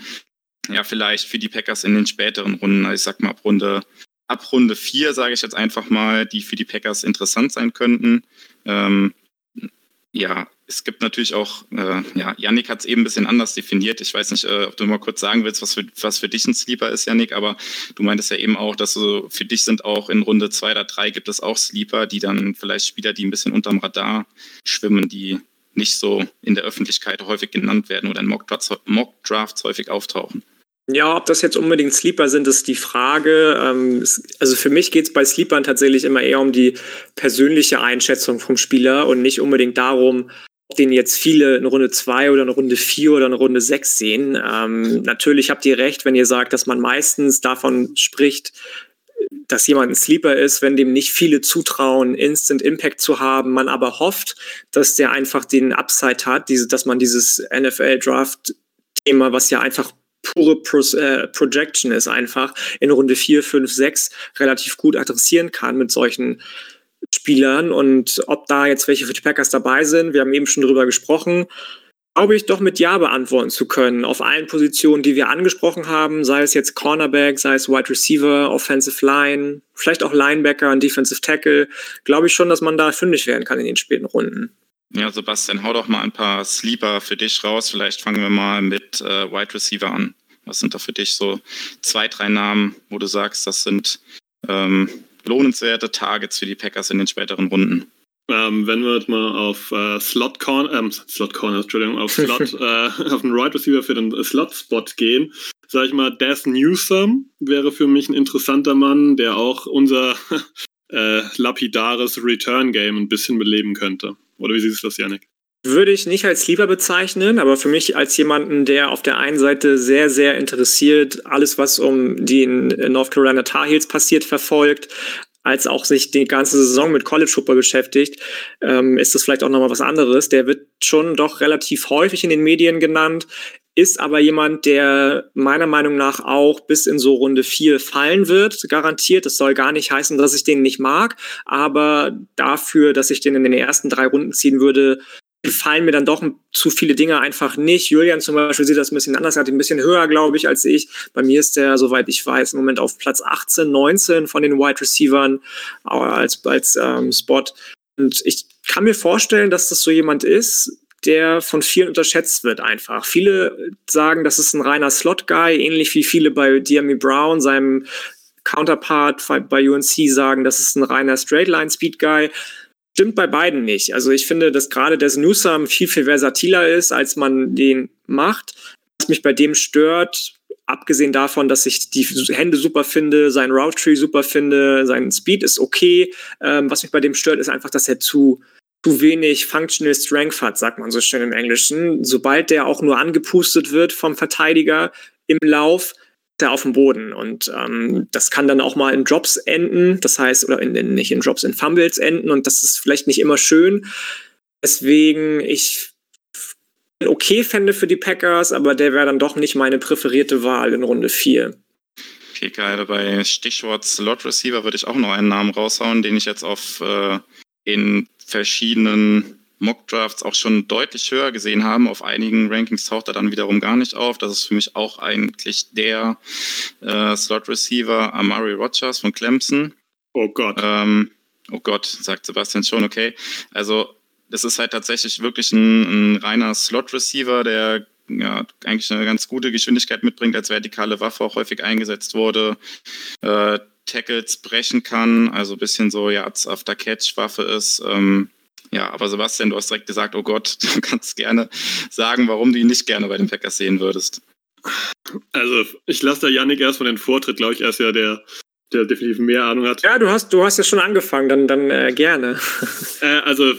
ja vielleicht für die Packers in den späteren Runden, also ich sag mal ab Runde, ab Runde 4, sage ich jetzt einfach mal, die für die Packers interessant sein könnten. Ähm, ja, es gibt natürlich auch, äh, ja, Yannick hat es eben ein bisschen anders definiert. Ich weiß nicht, äh, ob du mal kurz sagen willst, was für, was für dich ein Sleeper ist, Yannick, aber du meintest ja eben auch, dass so für dich sind auch in Runde zwei oder drei gibt es auch Sleeper, die dann vielleicht Spieler, die ein bisschen unterm Radar schwimmen, die nicht so in der Öffentlichkeit häufig genannt werden oder in Mock-Drafts Mock häufig auftauchen. Ja, ob das jetzt unbedingt Sleeper sind, ist die Frage. Ähm, also für mich geht es bei Sleepern tatsächlich immer eher um die persönliche Einschätzung vom Spieler und nicht unbedingt darum, ob den jetzt viele in Runde 2 oder in Runde 4 oder in Runde 6 sehen. Ähm, natürlich habt ihr recht, wenn ihr sagt, dass man meistens davon spricht, dass jemand ein Sleeper ist, wenn dem nicht viele zutrauen, Instant Impact zu haben, man aber hofft, dass der einfach den Upside hat, diese, dass man dieses NFL Draft Thema, was ja einfach pure Pro äh, Projection ist einfach, in Runde 4, 5, 6 relativ gut adressieren kann mit solchen Spielern. Und ob da jetzt welche für die Packers dabei sind, wir haben eben schon drüber gesprochen, glaube ich doch mit Ja beantworten zu können. Auf allen Positionen, die wir angesprochen haben, sei es jetzt Cornerback, sei es Wide Receiver, Offensive Line, vielleicht auch Linebacker und Defensive Tackle, glaube ich schon, dass man da fündig werden kann in den späten Runden. Ja, Sebastian, hau doch mal ein paar Sleeper für dich raus. Vielleicht fangen wir mal mit äh, Wide Receiver an. Was sind da für dich so zwei, drei Namen, wo du sagst, das sind ähm, lohnenswerte Targets für die Packers in den späteren Runden? Ähm, wenn wir jetzt mal auf äh, Slot Corner, ähm, Slot Corner, Entschuldigung, auf Slot, äh, auf den Right Receiver für den Slot Spot gehen, sag ich mal, Des Newsom wäre für mich ein interessanter Mann, der auch unser äh, lapidares Return Game ein bisschen beleben könnte. Oder wie siehst du das, Janik? Würde ich nicht als lieber bezeichnen, aber für mich als jemanden, der auf der einen Seite sehr, sehr interessiert alles, was um die North Carolina Tar Heels passiert, verfolgt, als auch sich die ganze Saison mit College Football beschäftigt, ähm, ist das vielleicht auch nochmal was anderes. Der wird schon doch relativ häufig in den Medien genannt, ist aber jemand, der meiner Meinung nach auch bis in so Runde 4 fallen wird, garantiert. Das soll gar nicht heißen, dass ich den nicht mag, aber dafür, dass ich den in den ersten drei Runden ziehen würde, gefallen mir dann doch zu viele Dinge einfach nicht. Julian zum Beispiel sieht das ein bisschen anders, er hat ein bisschen höher, glaube ich, als ich. Bei mir ist der, soweit ich weiß, im Moment auf Platz 18, 19 von den Wide Receivern als, als ähm, Spot. Und ich kann mir vorstellen, dass das so jemand ist, der von vielen unterschätzt wird einfach. Viele sagen, das ist ein reiner Slot-Guy, ähnlich wie viele bei Diami Brown, seinem Counterpart bei UNC sagen, das ist ein reiner Straight-Line-Speed-Guy. Stimmt bei beiden nicht. Also ich finde, dass gerade der Newsome viel, viel versatiler ist, als man den macht. Was mich bei dem stört, abgesehen davon, dass ich die Hände super finde, sein Route Tree super finde, sein Speed ist okay. Ähm, was mich bei dem stört, ist einfach, dass er zu, zu wenig Functional Strength hat, sagt man so schön im Englischen. Sobald der auch nur angepustet wird vom Verteidiger im Lauf, er auf dem Boden. Und ähm, das kann dann auch mal in Drops enden, das heißt, oder in, in, nicht in Drops, in Fumbles enden und das ist vielleicht nicht immer schön. Deswegen, ich okay fände für die Packers, aber der wäre dann doch nicht meine präferierte Wahl in Runde 4. Okay, geil. Bei Stichwort Slot Receiver würde ich auch noch einen Namen raushauen, den ich jetzt auf äh, in verschiedenen Mockdrafts auch schon deutlich höher gesehen haben. Auf einigen Rankings taucht er dann wiederum gar nicht auf. Das ist für mich auch eigentlich der äh, Slot-Receiver Amari Rogers von Clemson. Oh Gott. Ähm, oh Gott, sagt Sebastian schon, okay. Also es ist halt tatsächlich wirklich ein, ein reiner Slot-Receiver, der ja, eigentlich eine ganz gute Geschwindigkeit mitbringt, als vertikale Waffe auch häufig eingesetzt wurde. Äh, Tackles brechen kann, also ein bisschen so Yards after Catch Waffe ist. Ähm, ja, aber Sebastian, du hast direkt gesagt, oh Gott, du kannst gerne sagen, warum du ihn nicht gerne bei den Packers sehen würdest. Also, ich lasse da Yannick erst von den Vortritt, glaube ich, er ist ja der, der definitiv mehr Ahnung hat. Ja, du hast, du hast ja schon angefangen, dann, dann äh, gerne. Äh, also,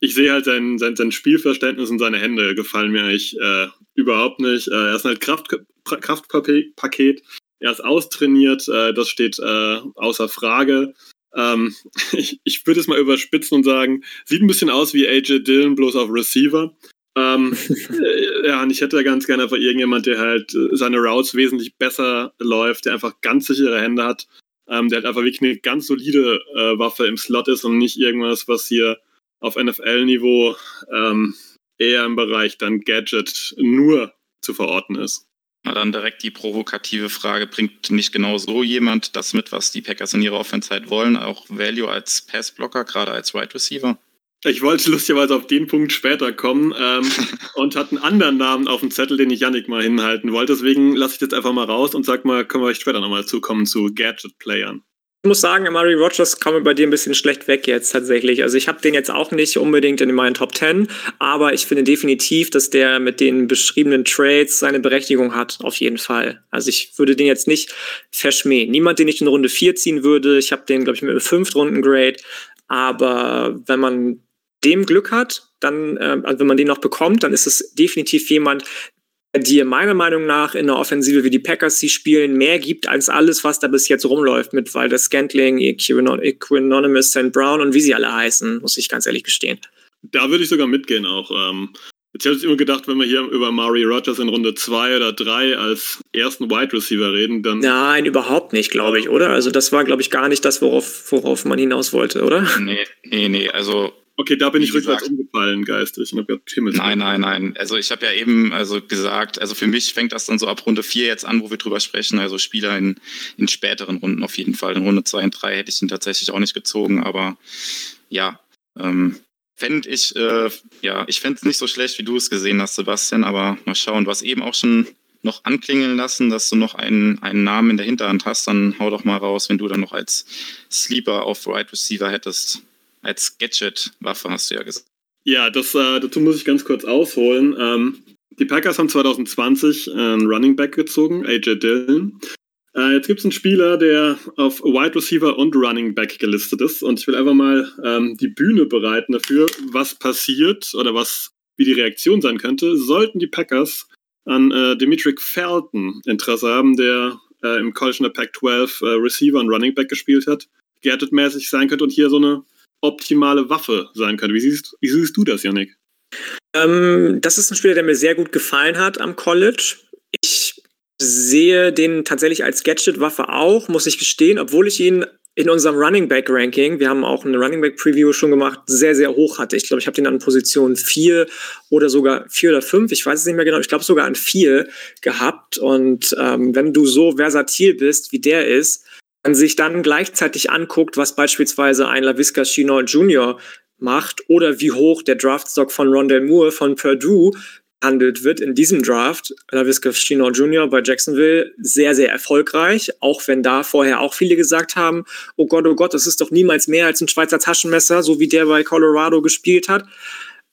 ich sehe halt sein, sein, sein Spielverständnis und seine Hände gefallen mir eigentlich äh, überhaupt nicht. Äh, er ist halt Kraft, Kraftpaket, er ist austrainiert, äh, das steht äh, außer Frage. Ähm, ich, ich würde es mal überspitzen und sagen, sieht ein bisschen aus wie AJ Dillon, bloß auf Receiver. Ähm, äh, ja, und ich hätte ganz gerne einfach irgendjemand, der halt äh, seine Routes wesentlich besser läuft, der einfach ganz sichere Hände hat, ähm, der halt einfach wirklich eine ganz solide äh, Waffe im Slot ist und nicht irgendwas, was hier auf NFL-Niveau ähm, eher im Bereich dann Gadget nur zu verorten ist. Na dann direkt die provokative Frage, bringt nicht genau so jemand das mit, was die Packers in ihrer Offense wollen, auch Value als Passblocker, gerade als Wide Receiver? Ich wollte lustigerweise auf den Punkt später kommen ähm, und hatte einen anderen Namen auf dem Zettel, den ich Yannick mal hinhalten wollte. Deswegen lasse ich jetzt einfach mal raus und sag mal, können wir euch später nochmal zukommen zu Gadget-Playern. Ich muss sagen, Amari Rogers komme bei dir ein bisschen schlecht weg jetzt tatsächlich. Also ich habe den jetzt auch nicht unbedingt in meinen Top 10, aber ich finde definitiv, dass der mit den beschriebenen Trades seine Berechtigung hat, auf jeden Fall. Also ich würde den jetzt nicht verschmähen. Niemand, den ich in Runde 4 ziehen würde. Ich habe den, glaube ich, mit einem 5 Runden Grade. Aber wenn man dem Glück hat, dann, äh, also wenn man den noch bekommt, dann ist es definitiv jemand, dir meiner Meinung nach in der Offensive wie die Packers sie spielen mehr gibt als alles, was da bis jetzt rumläuft mit Walter Scantling, Equanimous, St. Brown und wie sie alle heißen, muss ich ganz ehrlich gestehen. Da würde ich sogar mitgehen auch. Ähm, jetzt hätte ich immer gedacht, wenn wir hier über Mari Rogers in Runde 2 oder 3 als ersten Wide Receiver reden, dann. Nein, überhaupt nicht, glaube ich, oder? Also das war, glaube ich, gar nicht das, worauf, worauf man hinaus wollte, oder? Nee, nee, nee. Also Okay, da bin ich rückwärts umgefallen, geistig. nein, nein, nein. Also ich habe ja eben also gesagt, also für mich fängt das dann so ab Runde 4 jetzt an, wo wir drüber sprechen. Also Spieler in, in späteren Runden auf jeden Fall. In Runde 2 und 3 hätte ich ihn tatsächlich auch nicht gezogen, aber ja, ähm, fände ich, äh, ja, ich fände es nicht so schlecht, wie du es gesehen hast, Sebastian, aber mal schauen. Du hast eben auch schon noch anklingeln lassen, dass du noch einen, einen Namen in der Hinterhand hast, dann hau doch mal raus, wenn du dann noch als Sleeper auf Right Receiver hättest. Als Gadget-Waffe, hast du ja gesagt. Ja, das, äh, dazu muss ich ganz kurz ausholen. Ähm, die Packers haben 2020 einen Running Back gezogen, AJ Dillon. Äh, jetzt gibt es einen Spieler, der auf Wide Receiver und Running Back gelistet ist. Und ich will einfach mal ähm, die Bühne bereiten dafür, was passiert oder was wie die Reaktion sein könnte, sollten die Packers an äh, Dimitri Felton Interesse haben, der äh, im College in der Pac-12 äh, Receiver und Running Back gespielt hat, Gadget-mäßig sein könnte und hier so eine optimale Waffe sein könnte. Wie siehst, wie siehst du das, Yannick? Ähm, das ist ein Spieler, der mir sehr gut gefallen hat am College. Ich sehe den tatsächlich als Gadget-Waffe auch, muss ich gestehen, obwohl ich ihn in unserem Running Back Ranking, wir haben auch eine Running Back Preview schon gemacht, sehr, sehr hoch hatte. Ich glaube, ich habe den an Position 4 oder sogar 4 oder 5, ich weiß es nicht mehr genau, ich glaube sogar an 4 gehabt. Und ähm, wenn du so versatil bist, wie der ist, man sich dann gleichzeitig anguckt, was beispielsweise ein LaVisca Chenault Jr. macht oder wie hoch der Draftstock von Rondell Moore von Purdue handelt wird in diesem Draft. LaVisca Chenault Jr. bei Jacksonville sehr, sehr erfolgreich, auch wenn da vorher auch viele gesagt haben, oh Gott, oh Gott, das ist doch niemals mehr als ein Schweizer Taschenmesser, so wie der bei Colorado gespielt hat.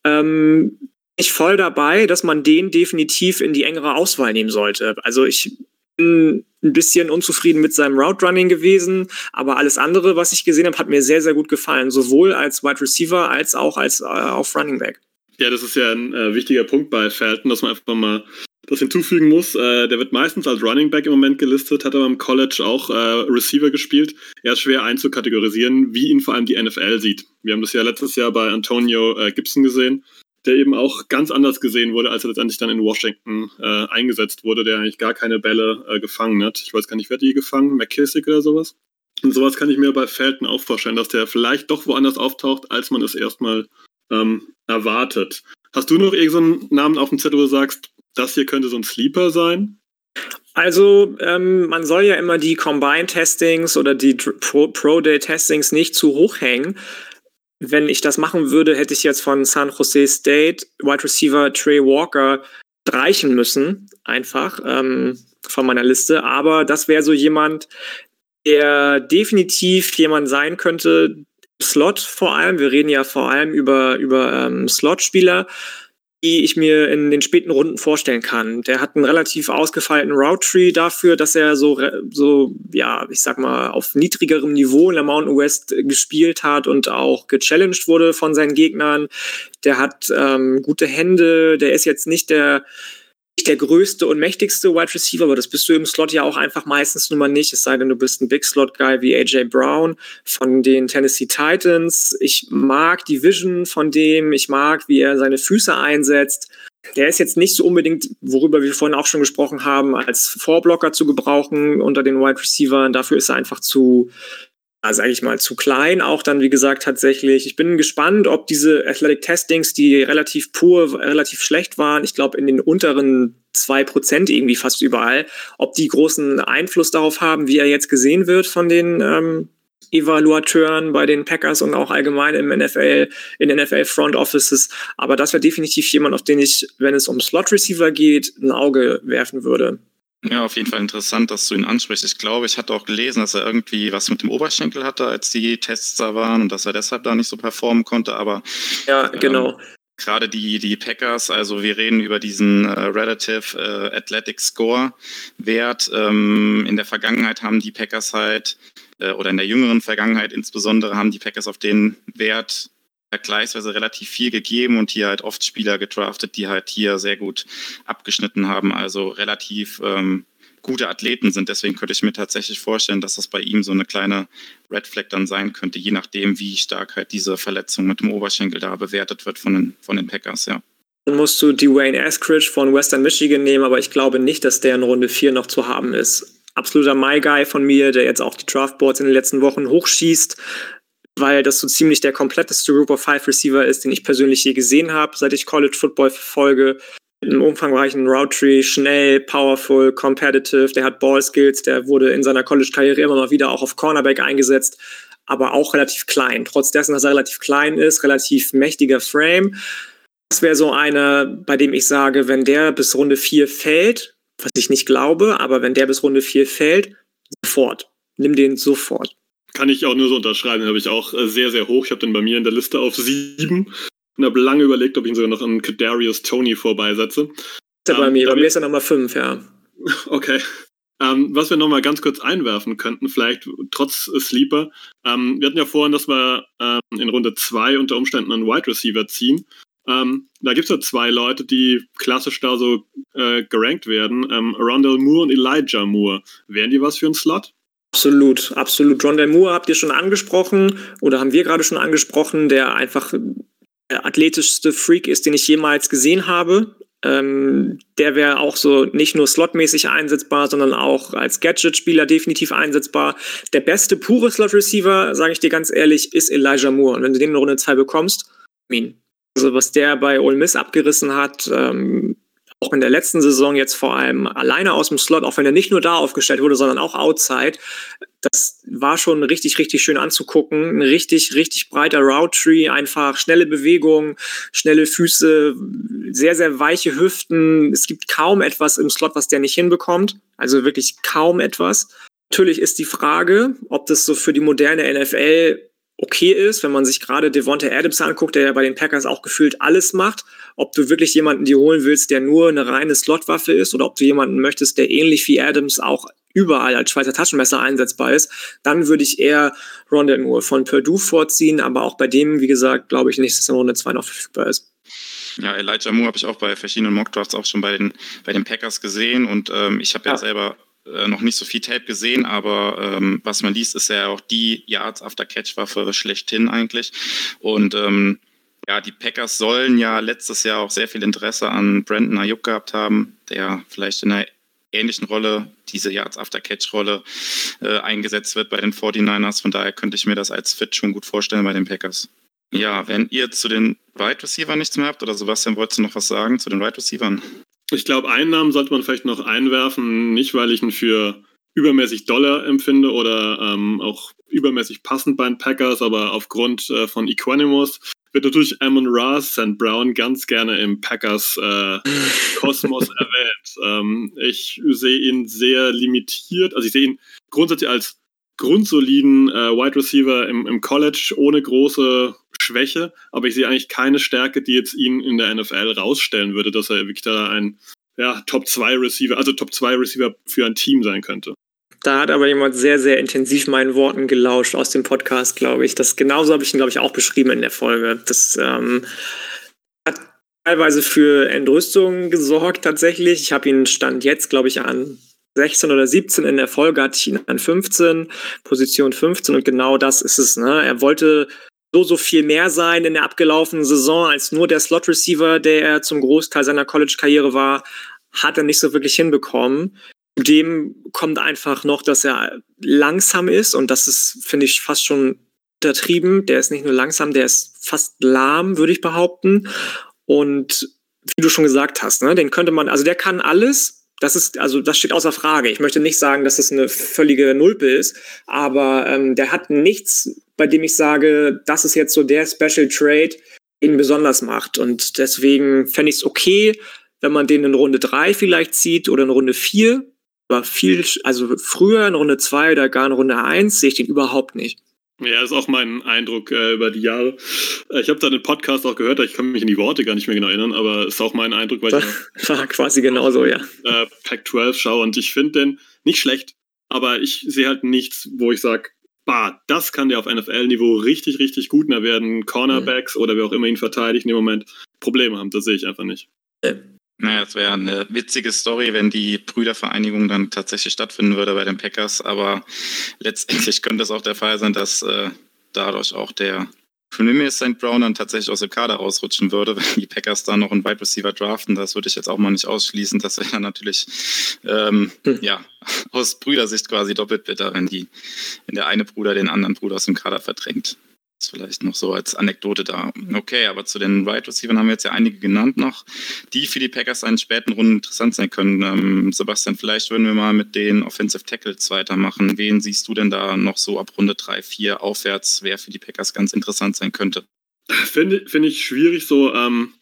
Ähm, ich voll dabei, dass man den definitiv in die engere Auswahl nehmen sollte. Also ich ein bisschen unzufrieden mit seinem Route Running gewesen, aber alles andere, was ich gesehen habe, hat mir sehr, sehr gut gefallen, sowohl als Wide Receiver als auch als äh, auf Running Back. Ja, das ist ja ein äh, wichtiger Punkt bei Felton, dass man einfach mal das hinzufügen muss. Äh, der wird meistens als Running Back im Moment gelistet, hat aber im College auch äh, Receiver gespielt. Er ist schwer einzukategorisieren, wie ihn vor allem die NFL sieht. Wir haben das ja letztes Jahr bei Antonio äh, Gibson gesehen der eben auch ganz anders gesehen wurde, als er letztendlich dann in Washington äh, eingesetzt wurde, der eigentlich gar keine Bälle äh, gefangen hat. Ich weiß gar nicht, wer die gefangen? McKissick oder sowas? Und sowas kann ich mir bei Felton auch vorstellen, dass der vielleicht doch woanders auftaucht, als man es erstmal ähm, erwartet. Hast du noch irgendeinen Namen auf dem Zettel, wo du sagst, das hier könnte so ein Sleeper sein? Also ähm, man soll ja immer die Combine-Testings oder die Pro-Day-Testings nicht zu hoch hängen wenn ich das machen würde, hätte ich jetzt von San Jose State Wide Receiver Trey Walker streichen müssen, einfach ähm, von meiner Liste. Aber das wäre so jemand, der definitiv jemand sein könnte, Slot vor allem. Wir reden ja vor allem über, über ähm, Slot-Spieler die ich mir in den späten Runden vorstellen kann. Der hat einen relativ ausgefeilten Route Tree dafür, dass er so, so, ja, ich sag mal, auf niedrigerem Niveau in der Mountain West gespielt hat und auch gechallenged wurde von seinen Gegnern. Der hat ähm, gute Hände, der ist jetzt nicht der der größte und mächtigste Wide Receiver, aber das bist du im Slot ja auch einfach meistens nun mal nicht, es sei denn, du bist ein Big Slot Guy wie AJ Brown von den Tennessee Titans. Ich mag die Vision von dem, ich mag, wie er seine Füße einsetzt. Der ist jetzt nicht so unbedingt, worüber wir vorhin auch schon gesprochen haben, als Vorblocker zu gebrauchen unter den Wide Receivers. Dafür ist er einfach zu, sage ich mal, zu klein. Auch dann, wie gesagt, tatsächlich. Ich bin gespannt, ob diese Athletic Testings, die relativ pur, relativ schlecht waren, ich glaube, in den unteren zwei Prozent irgendwie fast überall, ob die großen Einfluss darauf haben, wie er jetzt gesehen wird von den ähm, Evaluateuren bei den Packers und auch allgemein im NFL, in NFL Front Offices. Aber das wäre definitiv jemand, auf den ich, wenn es um Slot Receiver geht, ein Auge werfen würde. Ja, auf jeden Fall interessant, dass du ihn ansprichst. Ich glaube, ich hatte auch gelesen, dass er irgendwie was mit dem Oberschenkel hatte, als die Tests da waren und dass er deshalb da nicht so performen konnte. Aber ja, genau. Ähm, gerade die, die Packers, also wir reden über diesen äh, Relative äh, Athletic Score Wert. Ähm, in der Vergangenheit haben die Packers halt, äh, oder in der jüngeren Vergangenheit insbesondere, haben die Packers auf den Wert vergleichsweise relativ viel gegeben und hier halt oft Spieler gedraftet, die halt hier sehr gut abgeschnitten haben, also relativ ähm, gute Athleten sind. Deswegen könnte ich mir tatsächlich vorstellen, dass das bei ihm so eine kleine Red Flag dann sein könnte, je nachdem, wie stark halt diese Verletzung mit dem Oberschenkel da bewertet wird von den, von den Packers, ja. Dann musst du Dwayne Askridge von Western Michigan nehmen, aber ich glaube nicht, dass der in Runde 4 noch zu haben ist. Absoluter My Guy von mir, der jetzt auch die Draftboards in den letzten Wochen hochschießt weil das so ziemlich der kompletteste Group of Five Receiver ist, den ich persönlich je gesehen habe, seit ich College Football verfolge. Mit einem umfangreichen Route schnell, powerful, competitive, der hat Ball Skills, der wurde in seiner College-Karriere immer mal wieder auch auf Cornerback eingesetzt, aber auch relativ klein. Trotz dessen, dass er relativ klein ist, relativ mächtiger Frame. Das wäre so einer, bei dem ich sage, wenn der bis Runde 4 fällt, was ich nicht glaube, aber wenn der bis Runde 4 fällt, sofort. Nimm den sofort. Kann ich auch nur so unterschreiben, den habe ich auch äh, sehr, sehr hoch. Ich habe den bei mir in der Liste auf sieben und habe lange überlegt, ob ich ihn sogar noch an Kadarius Tony vorbeisetze. Ist ja bei ähm, mir, bei mir ist er Nummer fünf, ja. Okay. Ähm, was wir nochmal ganz kurz einwerfen könnten, vielleicht trotz Sleeper. Ähm, wir hatten ja vorhin, dass wir ähm, in Runde 2 unter Umständen einen Wide Receiver ziehen. Ähm, da gibt es ja zwei Leute, die klassisch da so äh, gerankt werden. Ähm, Rondell Moore und Elijah Moore. Wären die was für einen Slot? Absolut, absolut. Rondell Moore habt ihr schon angesprochen oder haben wir gerade schon angesprochen, der einfach der athletischste Freak ist, den ich jemals gesehen habe. Ähm, der wäre auch so nicht nur slotmäßig einsetzbar, sondern auch als Gadget-Spieler definitiv einsetzbar. Der beste pure Slot-Receiver, sage ich dir ganz ehrlich, ist Elijah Moore. Und wenn du den in Runde 2 bekommst, mean. Also was der bei Ole Miss abgerissen hat, ähm, auch in der letzten Saison jetzt vor allem alleine aus dem Slot, auch wenn er nicht nur da aufgestellt wurde, sondern auch outside, das war schon richtig, richtig schön anzugucken. Ein richtig, richtig breiter Route Tree, einfach schnelle Bewegungen, schnelle Füße, sehr, sehr weiche Hüften. Es gibt kaum etwas im Slot, was der nicht hinbekommt. Also wirklich kaum etwas. Natürlich ist die Frage, ob das so für die moderne NFL okay ist, wenn man sich gerade Devonta Adams anguckt, der ja bei den Packers auch gefühlt alles macht, ob du wirklich jemanden dir holen willst, der nur eine reine Slotwaffe ist oder ob du jemanden möchtest, der ähnlich wie Adams auch überall als Schweizer Taschenmesser einsetzbar ist, dann würde ich eher Rondell Moore von Purdue vorziehen, aber auch bei dem, wie gesagt, glaube ich nicht, dass er in Runde 2 noch verfügbar ist. Ja, Elijah Moore habe ich auch bei verschiedenen Mockdrafts auch schon bei den, bei den Packers gesehen und ähm, ich habe ja. ja selber äh, noch nicht so viel Tape gesehen, aber ähm, was man liest, ist ja auch die Yards after Catch-Waffe schlechthin eigentlich. Und ähm, ja, die Packers sollen ja letztes Jahr auch sehr viel Interesse an Brandon Ayuk gehabt haben, der vielleicht in einer ähnlichen Rolle, diese Yards after Catch-Rolle, äh, eingesetzt wird bei den 49ers. Von daher könnte ich mir das als Fit schon gut vorstellen bei den Packers. Ja, wenn ihr zu den Wide Receiver nichts mehr habt, oder Sebastian, wolltest du noch was sagen zu den Wide Receivern? Ich glaube, einen Namen sollte man vielleicht noch einwerfen, nicht weil ich ihn für übermäßig Dollar empfinde oder ähm, auch übermäßig passend bei den Packers, aber aufgrund äh, von Equanimus wird natürlich Amon Ra St. Brown ganz gerne im Packers äh, Kosmos erwähnt. Ähm, ich sehe ihn sehr limitiert, also ich sehe ihn grundsätzlich als grundsoliden äh, Wide Receiver im, im College ohne große Schwäche, aber ich sehe eigentlich keine Stärke, die jetzt ihn in der NFL rausstellen würde, dass er wirklich da ein ja, Top 2 Receiver, also Top 2 Receiver für ein Team sein könnte. Da hat aber jemand sehr, sehr intensiv meinen Worten gelauscht aus dem Podcast, glaube ich. Das genauso habe ich ihn, glaube ich, auch beschrieben in der Folge. Das ähm, hat teilweise für Entrüstung gesorgt tatsächlich. Ich habe ihn Stand jetzt, glaube ich, an 16 oder 17 in der Folge hatte ich ihn an 15, Position 15 und genau das ist es. Ne? Er wollte so, so viel mehr sein in der abgelaufenen Saison als nur der Slot-Receiver, der er zum Großteil seiner College-Karriere war, hat er nicht so wirklich hinbekommen. Dem kommt einfach noch, dass er langsam ist und das ist, finde ich, fast schon untertrieben. Der ist nicht nur langsam, der ist fast lahm, würde ich behaupten. Und wie du schon gesagt hast, ne, den könnte man, also der kann alles, das ist, also das steht außer Frage. Ich möchte nicht sagen, dass das eine völlige Nulpe ist, aber ähm, der hat nichts, bei dem ich sage, das ist jetzt so der Special Trade, den besonders macht. Und deswegen fände ich es okay, wenn man den in Runde 3 vielleicht zieht oder in Runde 4. Aber viel, also früher in Runde 2 oder gar in Runde 1 sehe ich den überhaupt nicht. Ja, ist auch mein Eindruck äh, über die Jahre. Äh, ich habe da den Podcast auch gehört, ich kann mich in die Worte gar nicht mehr genau erinnern, aber ist auch mein Eindruck, weil ich war quasi genauso, ja. Äh, Pac-12 schaue und ich finde den nicht schlecht, aber ich sehe halt nichts, wo ich sage, bah, das kann der auf NFL-Niveau richtig, richtig gut. Und da werden Cornerbacks mhm. oder wer auch immer ihn verteidigt in dem Moment Probleme haben. Das sehe ich einfach nicht. Äh, naja, es wäre eine witzige Story, wenn die Brüdervereinigung dann tatsächlich stattfinden würde bei den Packers, aber letztendlich könnte es auch der Fall sein, dass äh, dadurch auch der Premier St. Brown dann tatsächlich aus dem Kader rausrutschen würde, wenn die Packers da noch einen Wide Receiver draften. Das würde ich jetzt auch mal nicht ausschließen. Das wäre dann natürlich ähm, hm. ja, aus Brüdersicht quasi doppelt bitter, wenn die, wenn der eine Bruder den anderen Bruder aus dem Kader verdrängt. Ist vielleicht noch so als Anekdote da. Okay, aber zu den Wide Receivers haben wir jetzt ja einige genannt noch, die für die Packers in späten Runden interessant sein können. Ähm, Sebastian, vielleicht würden wir mal mit den Offensive Tackles weitermachen. Wen siehst du denn da noch so ab Runde 3, 4 aufwärts, wer für die Packers ganz interessant sein könnte? Finde find ich schwierig, so ähm,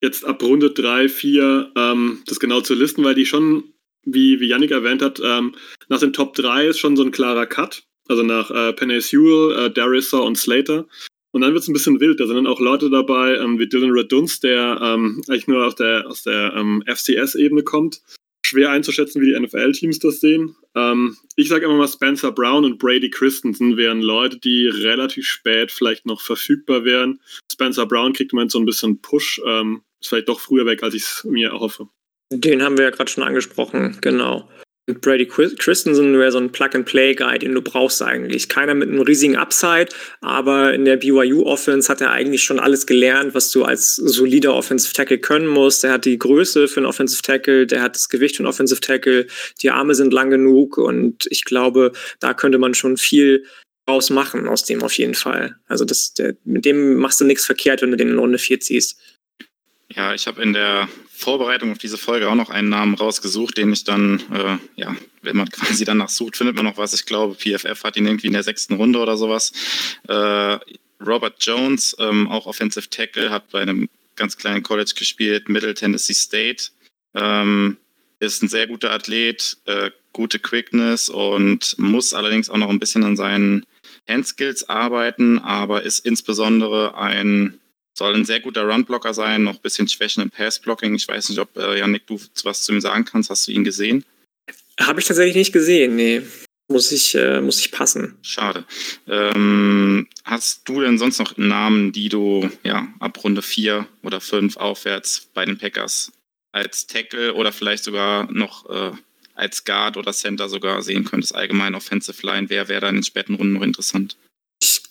jetzt ab Runde 3, 4 ähm, das genau zu listen, weil die schon, wie, wie Yannick erwähnt hat, ähm, nach den Top 3 ist schon so ein klarer Cut. Also nach äh, Penny Sewell, äh, Darissa und Slater. Und dann wird es ein bisschen wild. Da sind dann auch Leute dabei, ähm, wie Dylan Raduns, der ähm, eigentlich nur aus der, aus der ähm, FCS-Ebene kommt. Schwer einzuschätzen, wie die NFL-Teams das sehen. Ähm, ich sage immer mal, Spencer Brown und Brady Christensen wären Leute, die relativ spät vielleicht noch verfügbar wären. Spencer Brown kriegt im Moment so ein bisschen Push. Ähm, ist vielleicht doch früher weg, als ich es mir erhoffe. Den haben wir ja gerade schon angesprochen, genau. Brady Christensen wäre so ein Plug-and-Play-Guy, den du brauchst eigentlich. Keiner mit einem riesigen Upside, aber in der BYU-Offense hat er eigentlich schon alles gelernt, was du als solider Offensive Tackle können musst. Er hat die Größe für einen Offensive Tackle, der hat das Gewicht für einen Offensive Tackle, die Arme sind lang genug und ich glaube, da könnte man schon viel draus machen aus dem auf jeden Fall. Also das, der, mit dem machst du nichts verkehrt, wenn du den in Runde 4 ziehst. Ja, ich habe in der Vorbereitung auf diese Folge auch noch einen Namen rausgesucht, den ich dann, äh, ja, wenn man quasi danach sucht, findet man noch was. Ich glaube, PFF hat ihn irgendwie in der sechsten Runde oder sowas. Äh, Robert Jones, ähm, auch Offensive Tackle, hat bei einem ganz kleinen College gespielt, Middle Tennessee State. Ähm, ist ein sehr guter Athlet, äh, gute Quickness und muss allerdings auch noch ein bisschen an seinen Handskills arbeiten, aber ist insbesondere ein soll ein sehr guter Runblocker sein, noch ein bisschen Schwächen im Passblocking. Ich weiß nicht, ob äh, Janik, du was zu ihm sagen kannst. Hast du ihn gesehen? Habe ich tatsächlich nicht gesehen, nee. Muss ich, äh, muss ich passen. Schade. Ähm, hast du denn sonst noch Namen, die du ja ab Runde 4 oder 5 aufwärts bei den Packers als Tackle oder vielleicht sogar noch äh, als Guard oder Center sogar sehen könntest? Allgemein Offensive Line, wer wäre da in den späten Runden noch interessant?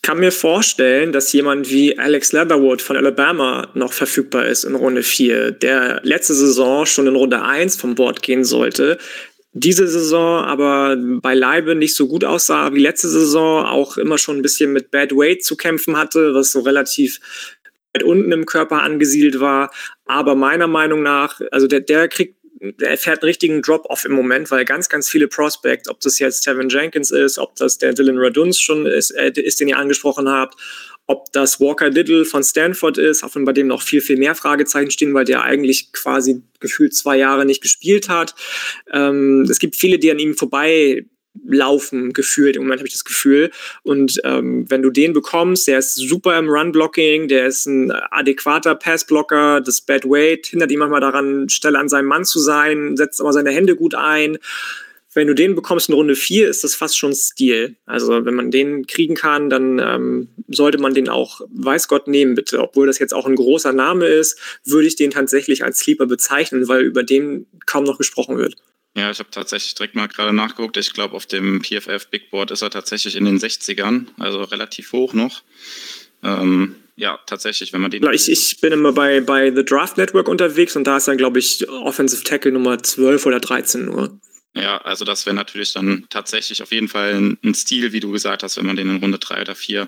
Kann mir vorstellen, dass jemand wie Alex Leatherwood von Alabama noch verfügbar ist in Runde 4, der letzte Saison schon in Runde 1 vom Bord gehen sollte. Diese Saison aber beileibe nicht so gut aussah wie letzte Saison, auch immer schon ein bisschen mit Bad Weight zu kämpfen hatte, was so relativ weit unten im Körper angesiedelt war. Aber meiner Meinung nach, also der, der kriegt er fährt einen richtigen Drop-off im Moment, weil ganz, ganz viele Prospects, ob das jetzt Tevin Jenkins ist, ob das der Dylan Raduns schon ist, äh, ist, den ihr angesprochen habt, ob das Walker Little von Stanford ist, auch wenn bei dem noch viel, viel mehr Fragezeichen stehen, weil der eigentlich quasi gefühlt zwei Jahre nicht gespielt hat. Ähm, es gibt viele, die an ihm vorbei laufen gefühlt. Im Moment habe ich das Gefühl. Und ähm, wenn du den bekommst, der ist super im Run-Blocking, der ist ein adäquater Pass-Blocker, das Bad Weight hindert ihn manchmal daran, Stelle an seinem Mann zu sein, setzt aber seine Hände gut ein. Wenn du den bekommst in Runde 4, ist das fast schon Stil. Also wenn man den kriegen kann, dann ähm, sollte man den auch, weiß Gott, nehmen bitte. Obwohl das jetzt auch ein großer Name ist, würde ich den tatsächlich als Sleeper bezeichnen, weil über den kaum noch gesprochen wird. Ja, ich habe tatsächlich direkt mal gerade nachgeguckt. Ich glaube, auf dem PFF Big Board ist er tatsächlich in den 60ern, also relativ hoch noch. Ähm, ja, tatsächlich, wenn man den. Ich, ich bin immer bei, bei The Draft Network unterwegs und da ist er, glaube ich, Offensive Tackle Nummer 12 oder 13 nur. Ja, also das wäre natürlich dann tatsächlich auf jeden Fall ein, ein, Stil, wie du gesagt hast, wenn man den in Runde 3 oder 4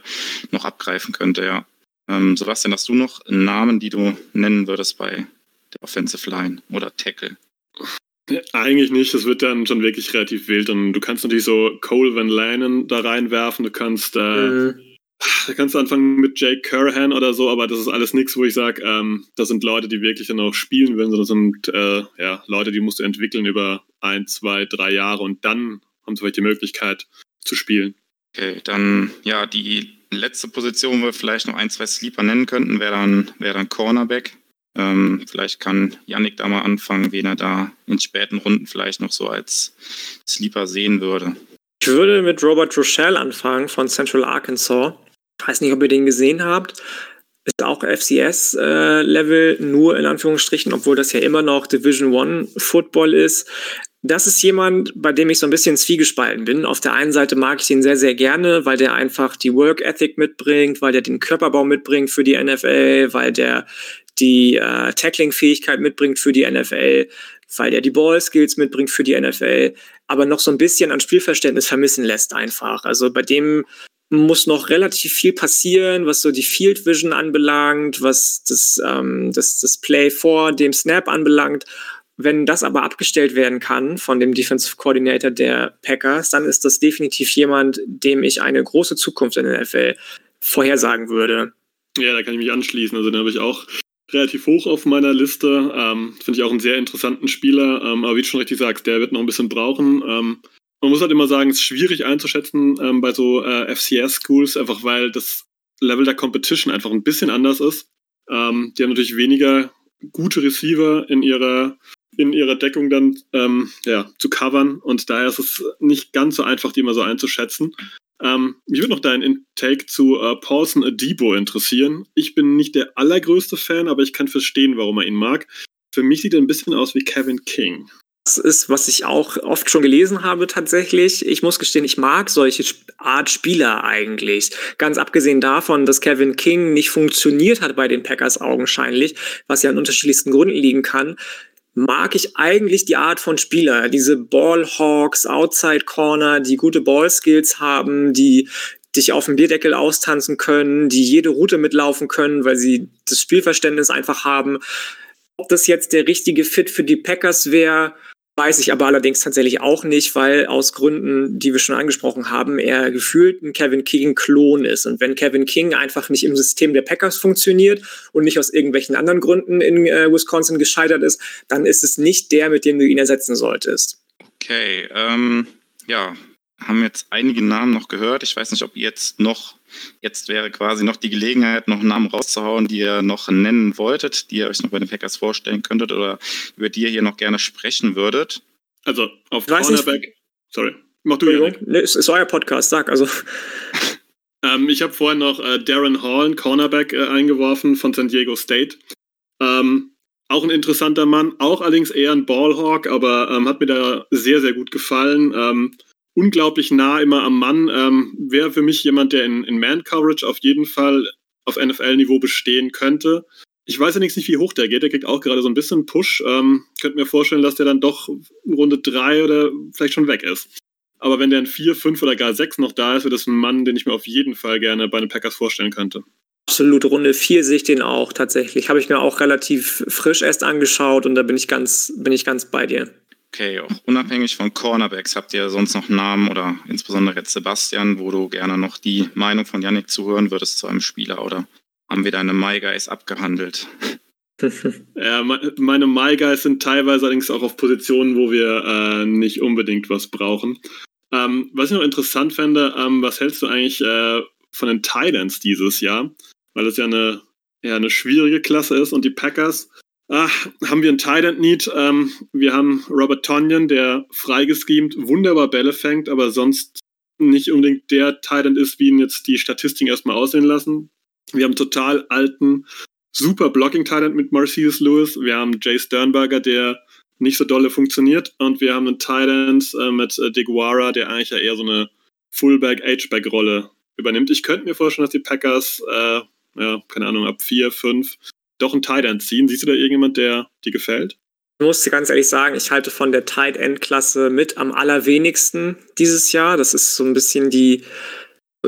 noch abgreifen könnte, ja. Ähm, Sebastian, hast du noch Namen, die du nennen würdest bei der Offensive Line oder Tackle? Eigentlich nicht, das wird dann schon wirklich relativ wild und du kannst natürlich so Cole Van Lanen da reinwerfen, du kannst, äh, mhm. da kannst du anfangen mit Jake Curran oder so, aber das ist alles nichts, wo ich sage, ähm, das sind Leute, die wirklich dann auch spielen würden, sondern das sind äh, ja, Leute, die musst du entwickeln über ein, zwei, drei Jahre und dann haben sie vielleicht die Möglichkeit zu spielen. Okay, dann ja, die letzte Position, wo wir vielleicht noch ein, zwei Sleeper nennen könnten, wäre dann, wär dann Cornerback. Ähm, vielleicht kann Yannick da mal anfangen, wen er da in späten Runden vielleicht noch so als Sleeper sehen würde. Ich würde mit Robert Rochelle anfangen von Central Arkansas. Ich weiß nicht, ob ihr den gesehen habt. Ist auch FCS-Level, äh, nur in Anführungsstrichen, obwohl das ja immer noch Division One Football ist. Das ist jemand, bei dem ich so ein bisschen zwiegespalten bin. Auf der einen Seite mag ich ihn sehr, sehr gerne, weil der einfach die Work Ethic mitbringt, weil der den Körperbau mitbringt für die NFL, weil der die äh, Tackling-Fähigkeit mitbringt für die NFL, weil er die Ball-Skills mitbringt für die NFL, aber noch so ein bisschen an Spielverständnis vermissen lässt einfach. Also bei dem muss noch relativ viel passieren, was so die Field Vision anbelangt, was das, ähm, das, das Play vor dem Snap anbelangt. Wenn das aber abgestellt werden kann von dem Defensive Coordinator der Packers, dann ist das definitiv jemand, dem ich eine große Zukunft in der NFL vorhersagen würde. Ja, da kann ich mich anschließen. Also den habe ich auch relativ hoch auf meiner Liste. Ähm, Finde ich auch einen sehr interessanten Spieler. Ähm, aber wie du schon richtig sagst, der wird noch ein bisschen brauchen. Ähm, man muss halt immer sagen, es ist schwierig einzuschätzen ähm, bei so äh, FCS-Schools, einfach weil das Level der Competition einfach ein bisschen anders ist. Ähm, die haben natürlich weniger gute Receiver in ihrer in ihrer Deckung dann ähm, ja, zu covern und daher ist es nicht ganz so einfach, die immer so einzuschätzen. Ähm, mich würde noch dein Intake zu äh, Paulson Adibo interessieren. Ich bin nicht der allergrößte Fan, aber ich kann verstehen, warum er ihn mag. Für mich sieht er ein bisschen aus wie Kevin King. Das ist, was ich auch oft schon gelesen habe tatsächlich. Ich muss gestehen, ich mag solche Art Spieler eigentlich. Ganz abgesehen davon, dass Kevin King nicht funktioniert hat bei den Packers augenscheinlich, was ja an unterschiedlichsten Gründen liegen kann, mag ich eigentlich die Art von Spieler, diese Ballhawks, Outside Corner, die gute Ballskills haben, die dich auf dem Bierdeckel austanzen können, die jede Route mitlaufen können, weil sie das Spielverständnis einfach haben. Ob das jetzt der richtige Fit für die Packers wäre, weiß ich aber allerdings tatsächlich auch nicht, weil aus Gründen, die wir schon angesprochen haben, er gefühlt ein Kevin King-Klon ist. Und wenn Kevin King einfach nicht im System der Packers funktioniert und nicht aus irgendwelchen anderen Gründen in äh, Wisconsin gescheitert ist, dann ist es nicht der, mit dem du ihn ersetzen solltest. Okay, ähm, ja, haben jetzt einige Namen noch gehört. Ich weiß nicht, ob ihr jetzt noch Jetzt wäre quasi noch die Gelegenheit, noch einen Namen rauszuhauen, die ihr noch nennen wolltet, die ihr euch noch bei den Packers vorstellen könntet oder über die ihr hier noch gerne sprechen würdet. Also auf Cornerback. Sorry. Mach du ja. Nee, es ist euer Podcast, sag also. ähm, ich habe vorhin noch äh, Darren Hall, Cornerback, äh, eingeworfen von San Diego State. Ähm, auch ein interessanter Mann, auch allerdings eher ein Ballhawk, aber ähm, hat mir da sehr, sehr gut gefallen. Unglaublich nah immer am Mann. Ähm, Wäre für mich jemand, der in, in Man-Coverage auf jeden Fall auf NFL-Niveau bestehen könnte. Ich weiß allerdings nicht, wie hoch der geht. Der kriegt auch gerade so ein bisschen Push. Ähm, könnte mir vorstellen, dass der dann doch Runde 3 oder vielleicht schon weg ist. Aber wenn der in 4, 5 oder gar 6 noch da ist, wäre das ein Mann, den ich mir auf jeden Fall gerne bei den Packers vorstellen könnte. Absolut, Runde 4 sehe ich den auch tatsächlich. Habe ich mir auch relativ frisch erst angeschaut und da bin ich ganz, bin ich ganz bei dir. Okay, auch unabhängig von Cornerbacks, habt ihr sonst noch Namen oder insbesondere jetzt Sebastian, wo du gerne noch die Meinung von Yannick zuhören würdest zu einem Spieler oder haben wir deine My Guys abgehandelt? ja, meine My Guys sind teilweise allerdings auch auf Positionen, wo wir äh, nicht unbedingt was brauchen. Ähm, was ich noch interessant fände, ähm, was hältst du eigentlich äh, von den Titans dieses Jahr? Weil es ja eine, ja eine schwierige Klasse ist und die Packers Ach, haben wir einen Tight Need. Ähm, wir haben Robert Tonyan, der freigeschemt wunderbar Bälle fängt, aber sonst nicht unbedingt der Tight ist, wie ihn jetzt die Statistiken erstmal aussehen lassen. Wir haben total alten, super Blocking Tight mit Marcellus Lewis. Wir haben Jay Sternberger, der nicht so dolle funktioniert. Und wir haben einen Tight äh, mit äh, DeGuara, der eigentlich ja eher so eine Fullback, H-Back-Rolle übernimmt. Ich könnte mir vorstellen, dass die Packers, äh, ja, keine Ahnung, ab 4, 5 doch einen Tight End ziehen. Siehst du da irgendjemand, der dir gefällt? Ich muss dir ganz ehrlich sagen, ich halte von der Tight End Klasse mit am allerwenigsten dieses Jahr. Das ist so ein bisschen die,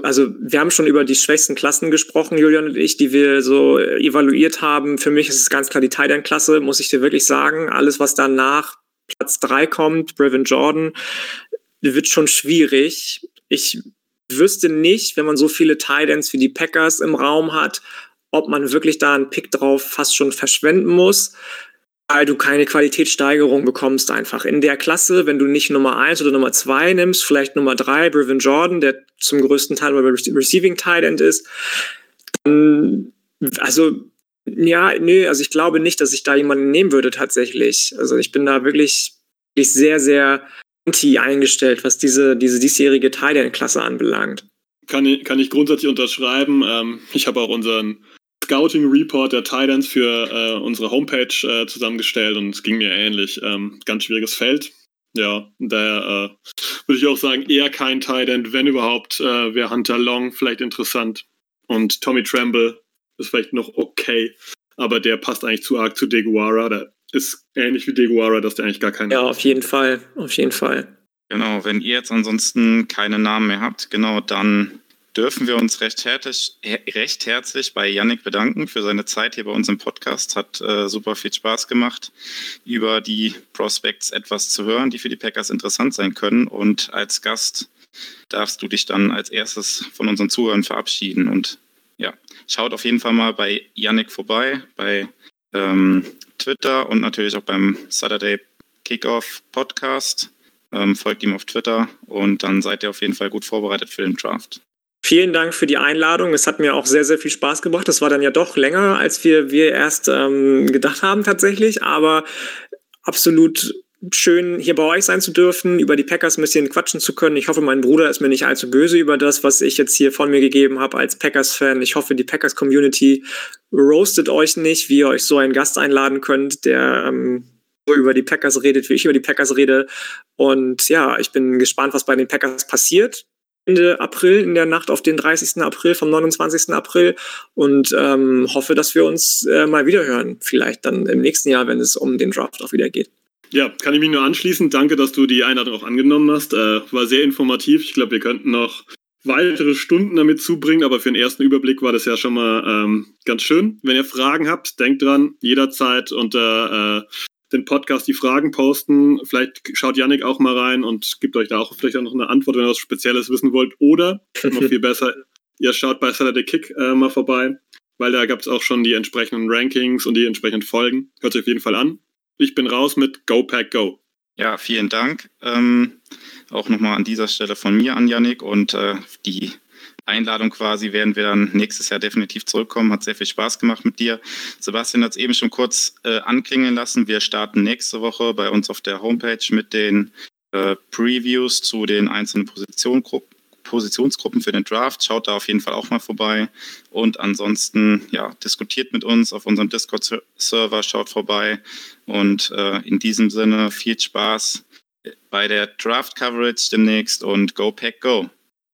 also wir haben schon über die schwächsten Klassen gesprochen, Julian und ich, die wir so evaluiert haben. Für mich ist es ganz klar die Tight End Klasse, muss ich dir wirklich sagen. Alles, was danach Platz 3 kommt, Brevin Jordan, wird schon schwierig. Ich wüsste nicht, wenn man so viele Tight Ends wie die Packers im Raum hat, ob man wirklich da einen Pick drauf fast schon verschwenden muss, weil du keine Qualitätssteigerung bekommst einfach. In der Klasse, wenn du nicht Nummer 1 oder Nummer 2 nimmst, vielleicht Nummer 3, Brevin Jordan, der zum größten Teil über Receiving Tight End ist, dann, also ja, nee, also ich glaube nicht, dass ich da jemanden nehmen würde tatsächlich. Also ich bin da wirklich, wirklich sehr, sehr anti eingestellt, was diese, diese diesjährige Tight End Klasse anbelangt. Kann ich, kann ich grundsätzlich unterschreiben. Ähm, ich habe auch unseren Scouting Report der Titans für äh, unsere Homepage äh, zusammengestellt und es ging mir ähnlich. Ähm, ganz schwieriges Feld. Ja, daher äh, würde ich auch sagen, eher kein Titan, wenn überhaupt, äh, wäre Hunter Long vielleicht interessant. Und Tommy Tremble ist vielleicht noch okay, aber der passt eigentlich zu arg zu Deguara. Der ist ähnlich wie Deguara, dass der eigentlich gar keinen. Ja, auf jeden Fall, auf jeden Fall. Genau, wenn ihr jetzt ansonsten keine Namen mehr habt, genau dann dürfen wir uns recht herzlich, recht herzlich bei Yannick bedanken für seine Zeit hier bei uns im Podcast. Hat äh, super viel Spaß gemacht, über die Prospects etwas zu hören, die für die Packers interessant sein können. Und als Gast darfst du dich dann als erstes von unseren Zuhörern verabschieden. Und ja, schaut auf jeden Fall mal bei Yannick vorbei, bei ähm, Twitter und natürlich auch beim Saturday Kickoff Podcast. Ähm, folgt ihm auf Twitter und dann seid ihr auf jeden Fall gut vorbereitet für den Draft. Vielen Dank für die Einladung. Es hat mir auch sehr, sehr viel Spaß gemacht. Das war dann ja doch länger, als wir, wir erst ähm, gedacht haben tatsächlich. Aber absolut schön, hier bei euch sein zu dürfen, über die Packers ein bisschen quatschen zu können. Ich hoffe, mein Bruder ist mir nicht allzu böse über das, was ich jetzt hier von mir gegeben habe als Packers-Fan. Ich hoffe, die Packers-Community roastet euch nicht, wie ihr euch so einen Gast einladen könnt, der ähm, über die Packers redet, wie ich über die Packers rede. Und ja, ich bin gespannt, was bei den Packers passiert. Ende April, in der Nacht auf den 30. April, vom 29. April und ähm, hoffe, dass wir uns äh, mal wieder hören. Vielleicht dann im nächsten Jahr, wenn es um den Draft auch wieder geht. Ja, kann ich mich nur anschließen. Danke, dass du die Einladung auch angenommen hast. Äh, war sehr informativ. Ich glaube, wir könnten noch weitere Stunden damit zubringen, aber für den ersten Überblick war das ja schon mal ähm, ganz schön. Wenn ihr Fragen habt, denkt dran, jederzeit unter äh, den Podcast die Fragen posten. Vielleicht schaut Yannick auch mal rein und gibt euch da auch vielleicht auch noch eine Antwort, wenn ihr was Spezielles wissen wollt. Oder, noch viel besser, ihr schaut bei Saturday Kick äh, mal vorbei, weil da gab es auch schon die entsprechenden Rankings und die entsprechenden Folgen. Hört sich auf jeden Fall an. Ich bin raus mit Go Pack Go. Ja, vielen Dank. Ähm, auch nochmal an dieser Stelle von mir an Yannick und äh, die Einladung quasi werden wir dann nächstes Jahr definitiv zurückkommen. Hat sehr viel Spaß gemacht mit dir. Sebastian hat es eben schon kurz äh, anklingen lassen. Wir starten nächste Woche bei uns auf der Homepage mit den äh, Previews zu den einzelnen Positionsgruppen Positionsgruppen für den Draft. Schaut da auf jeden Fall auch mal vorbei. Und ansonsten, ja, diskutiert mit uns auf unserem Discord-Server, schaut vorbei. Und äh, in diesem Sinne viel Spaß bei der Draft-Coverage demnächst und Go Pack Go!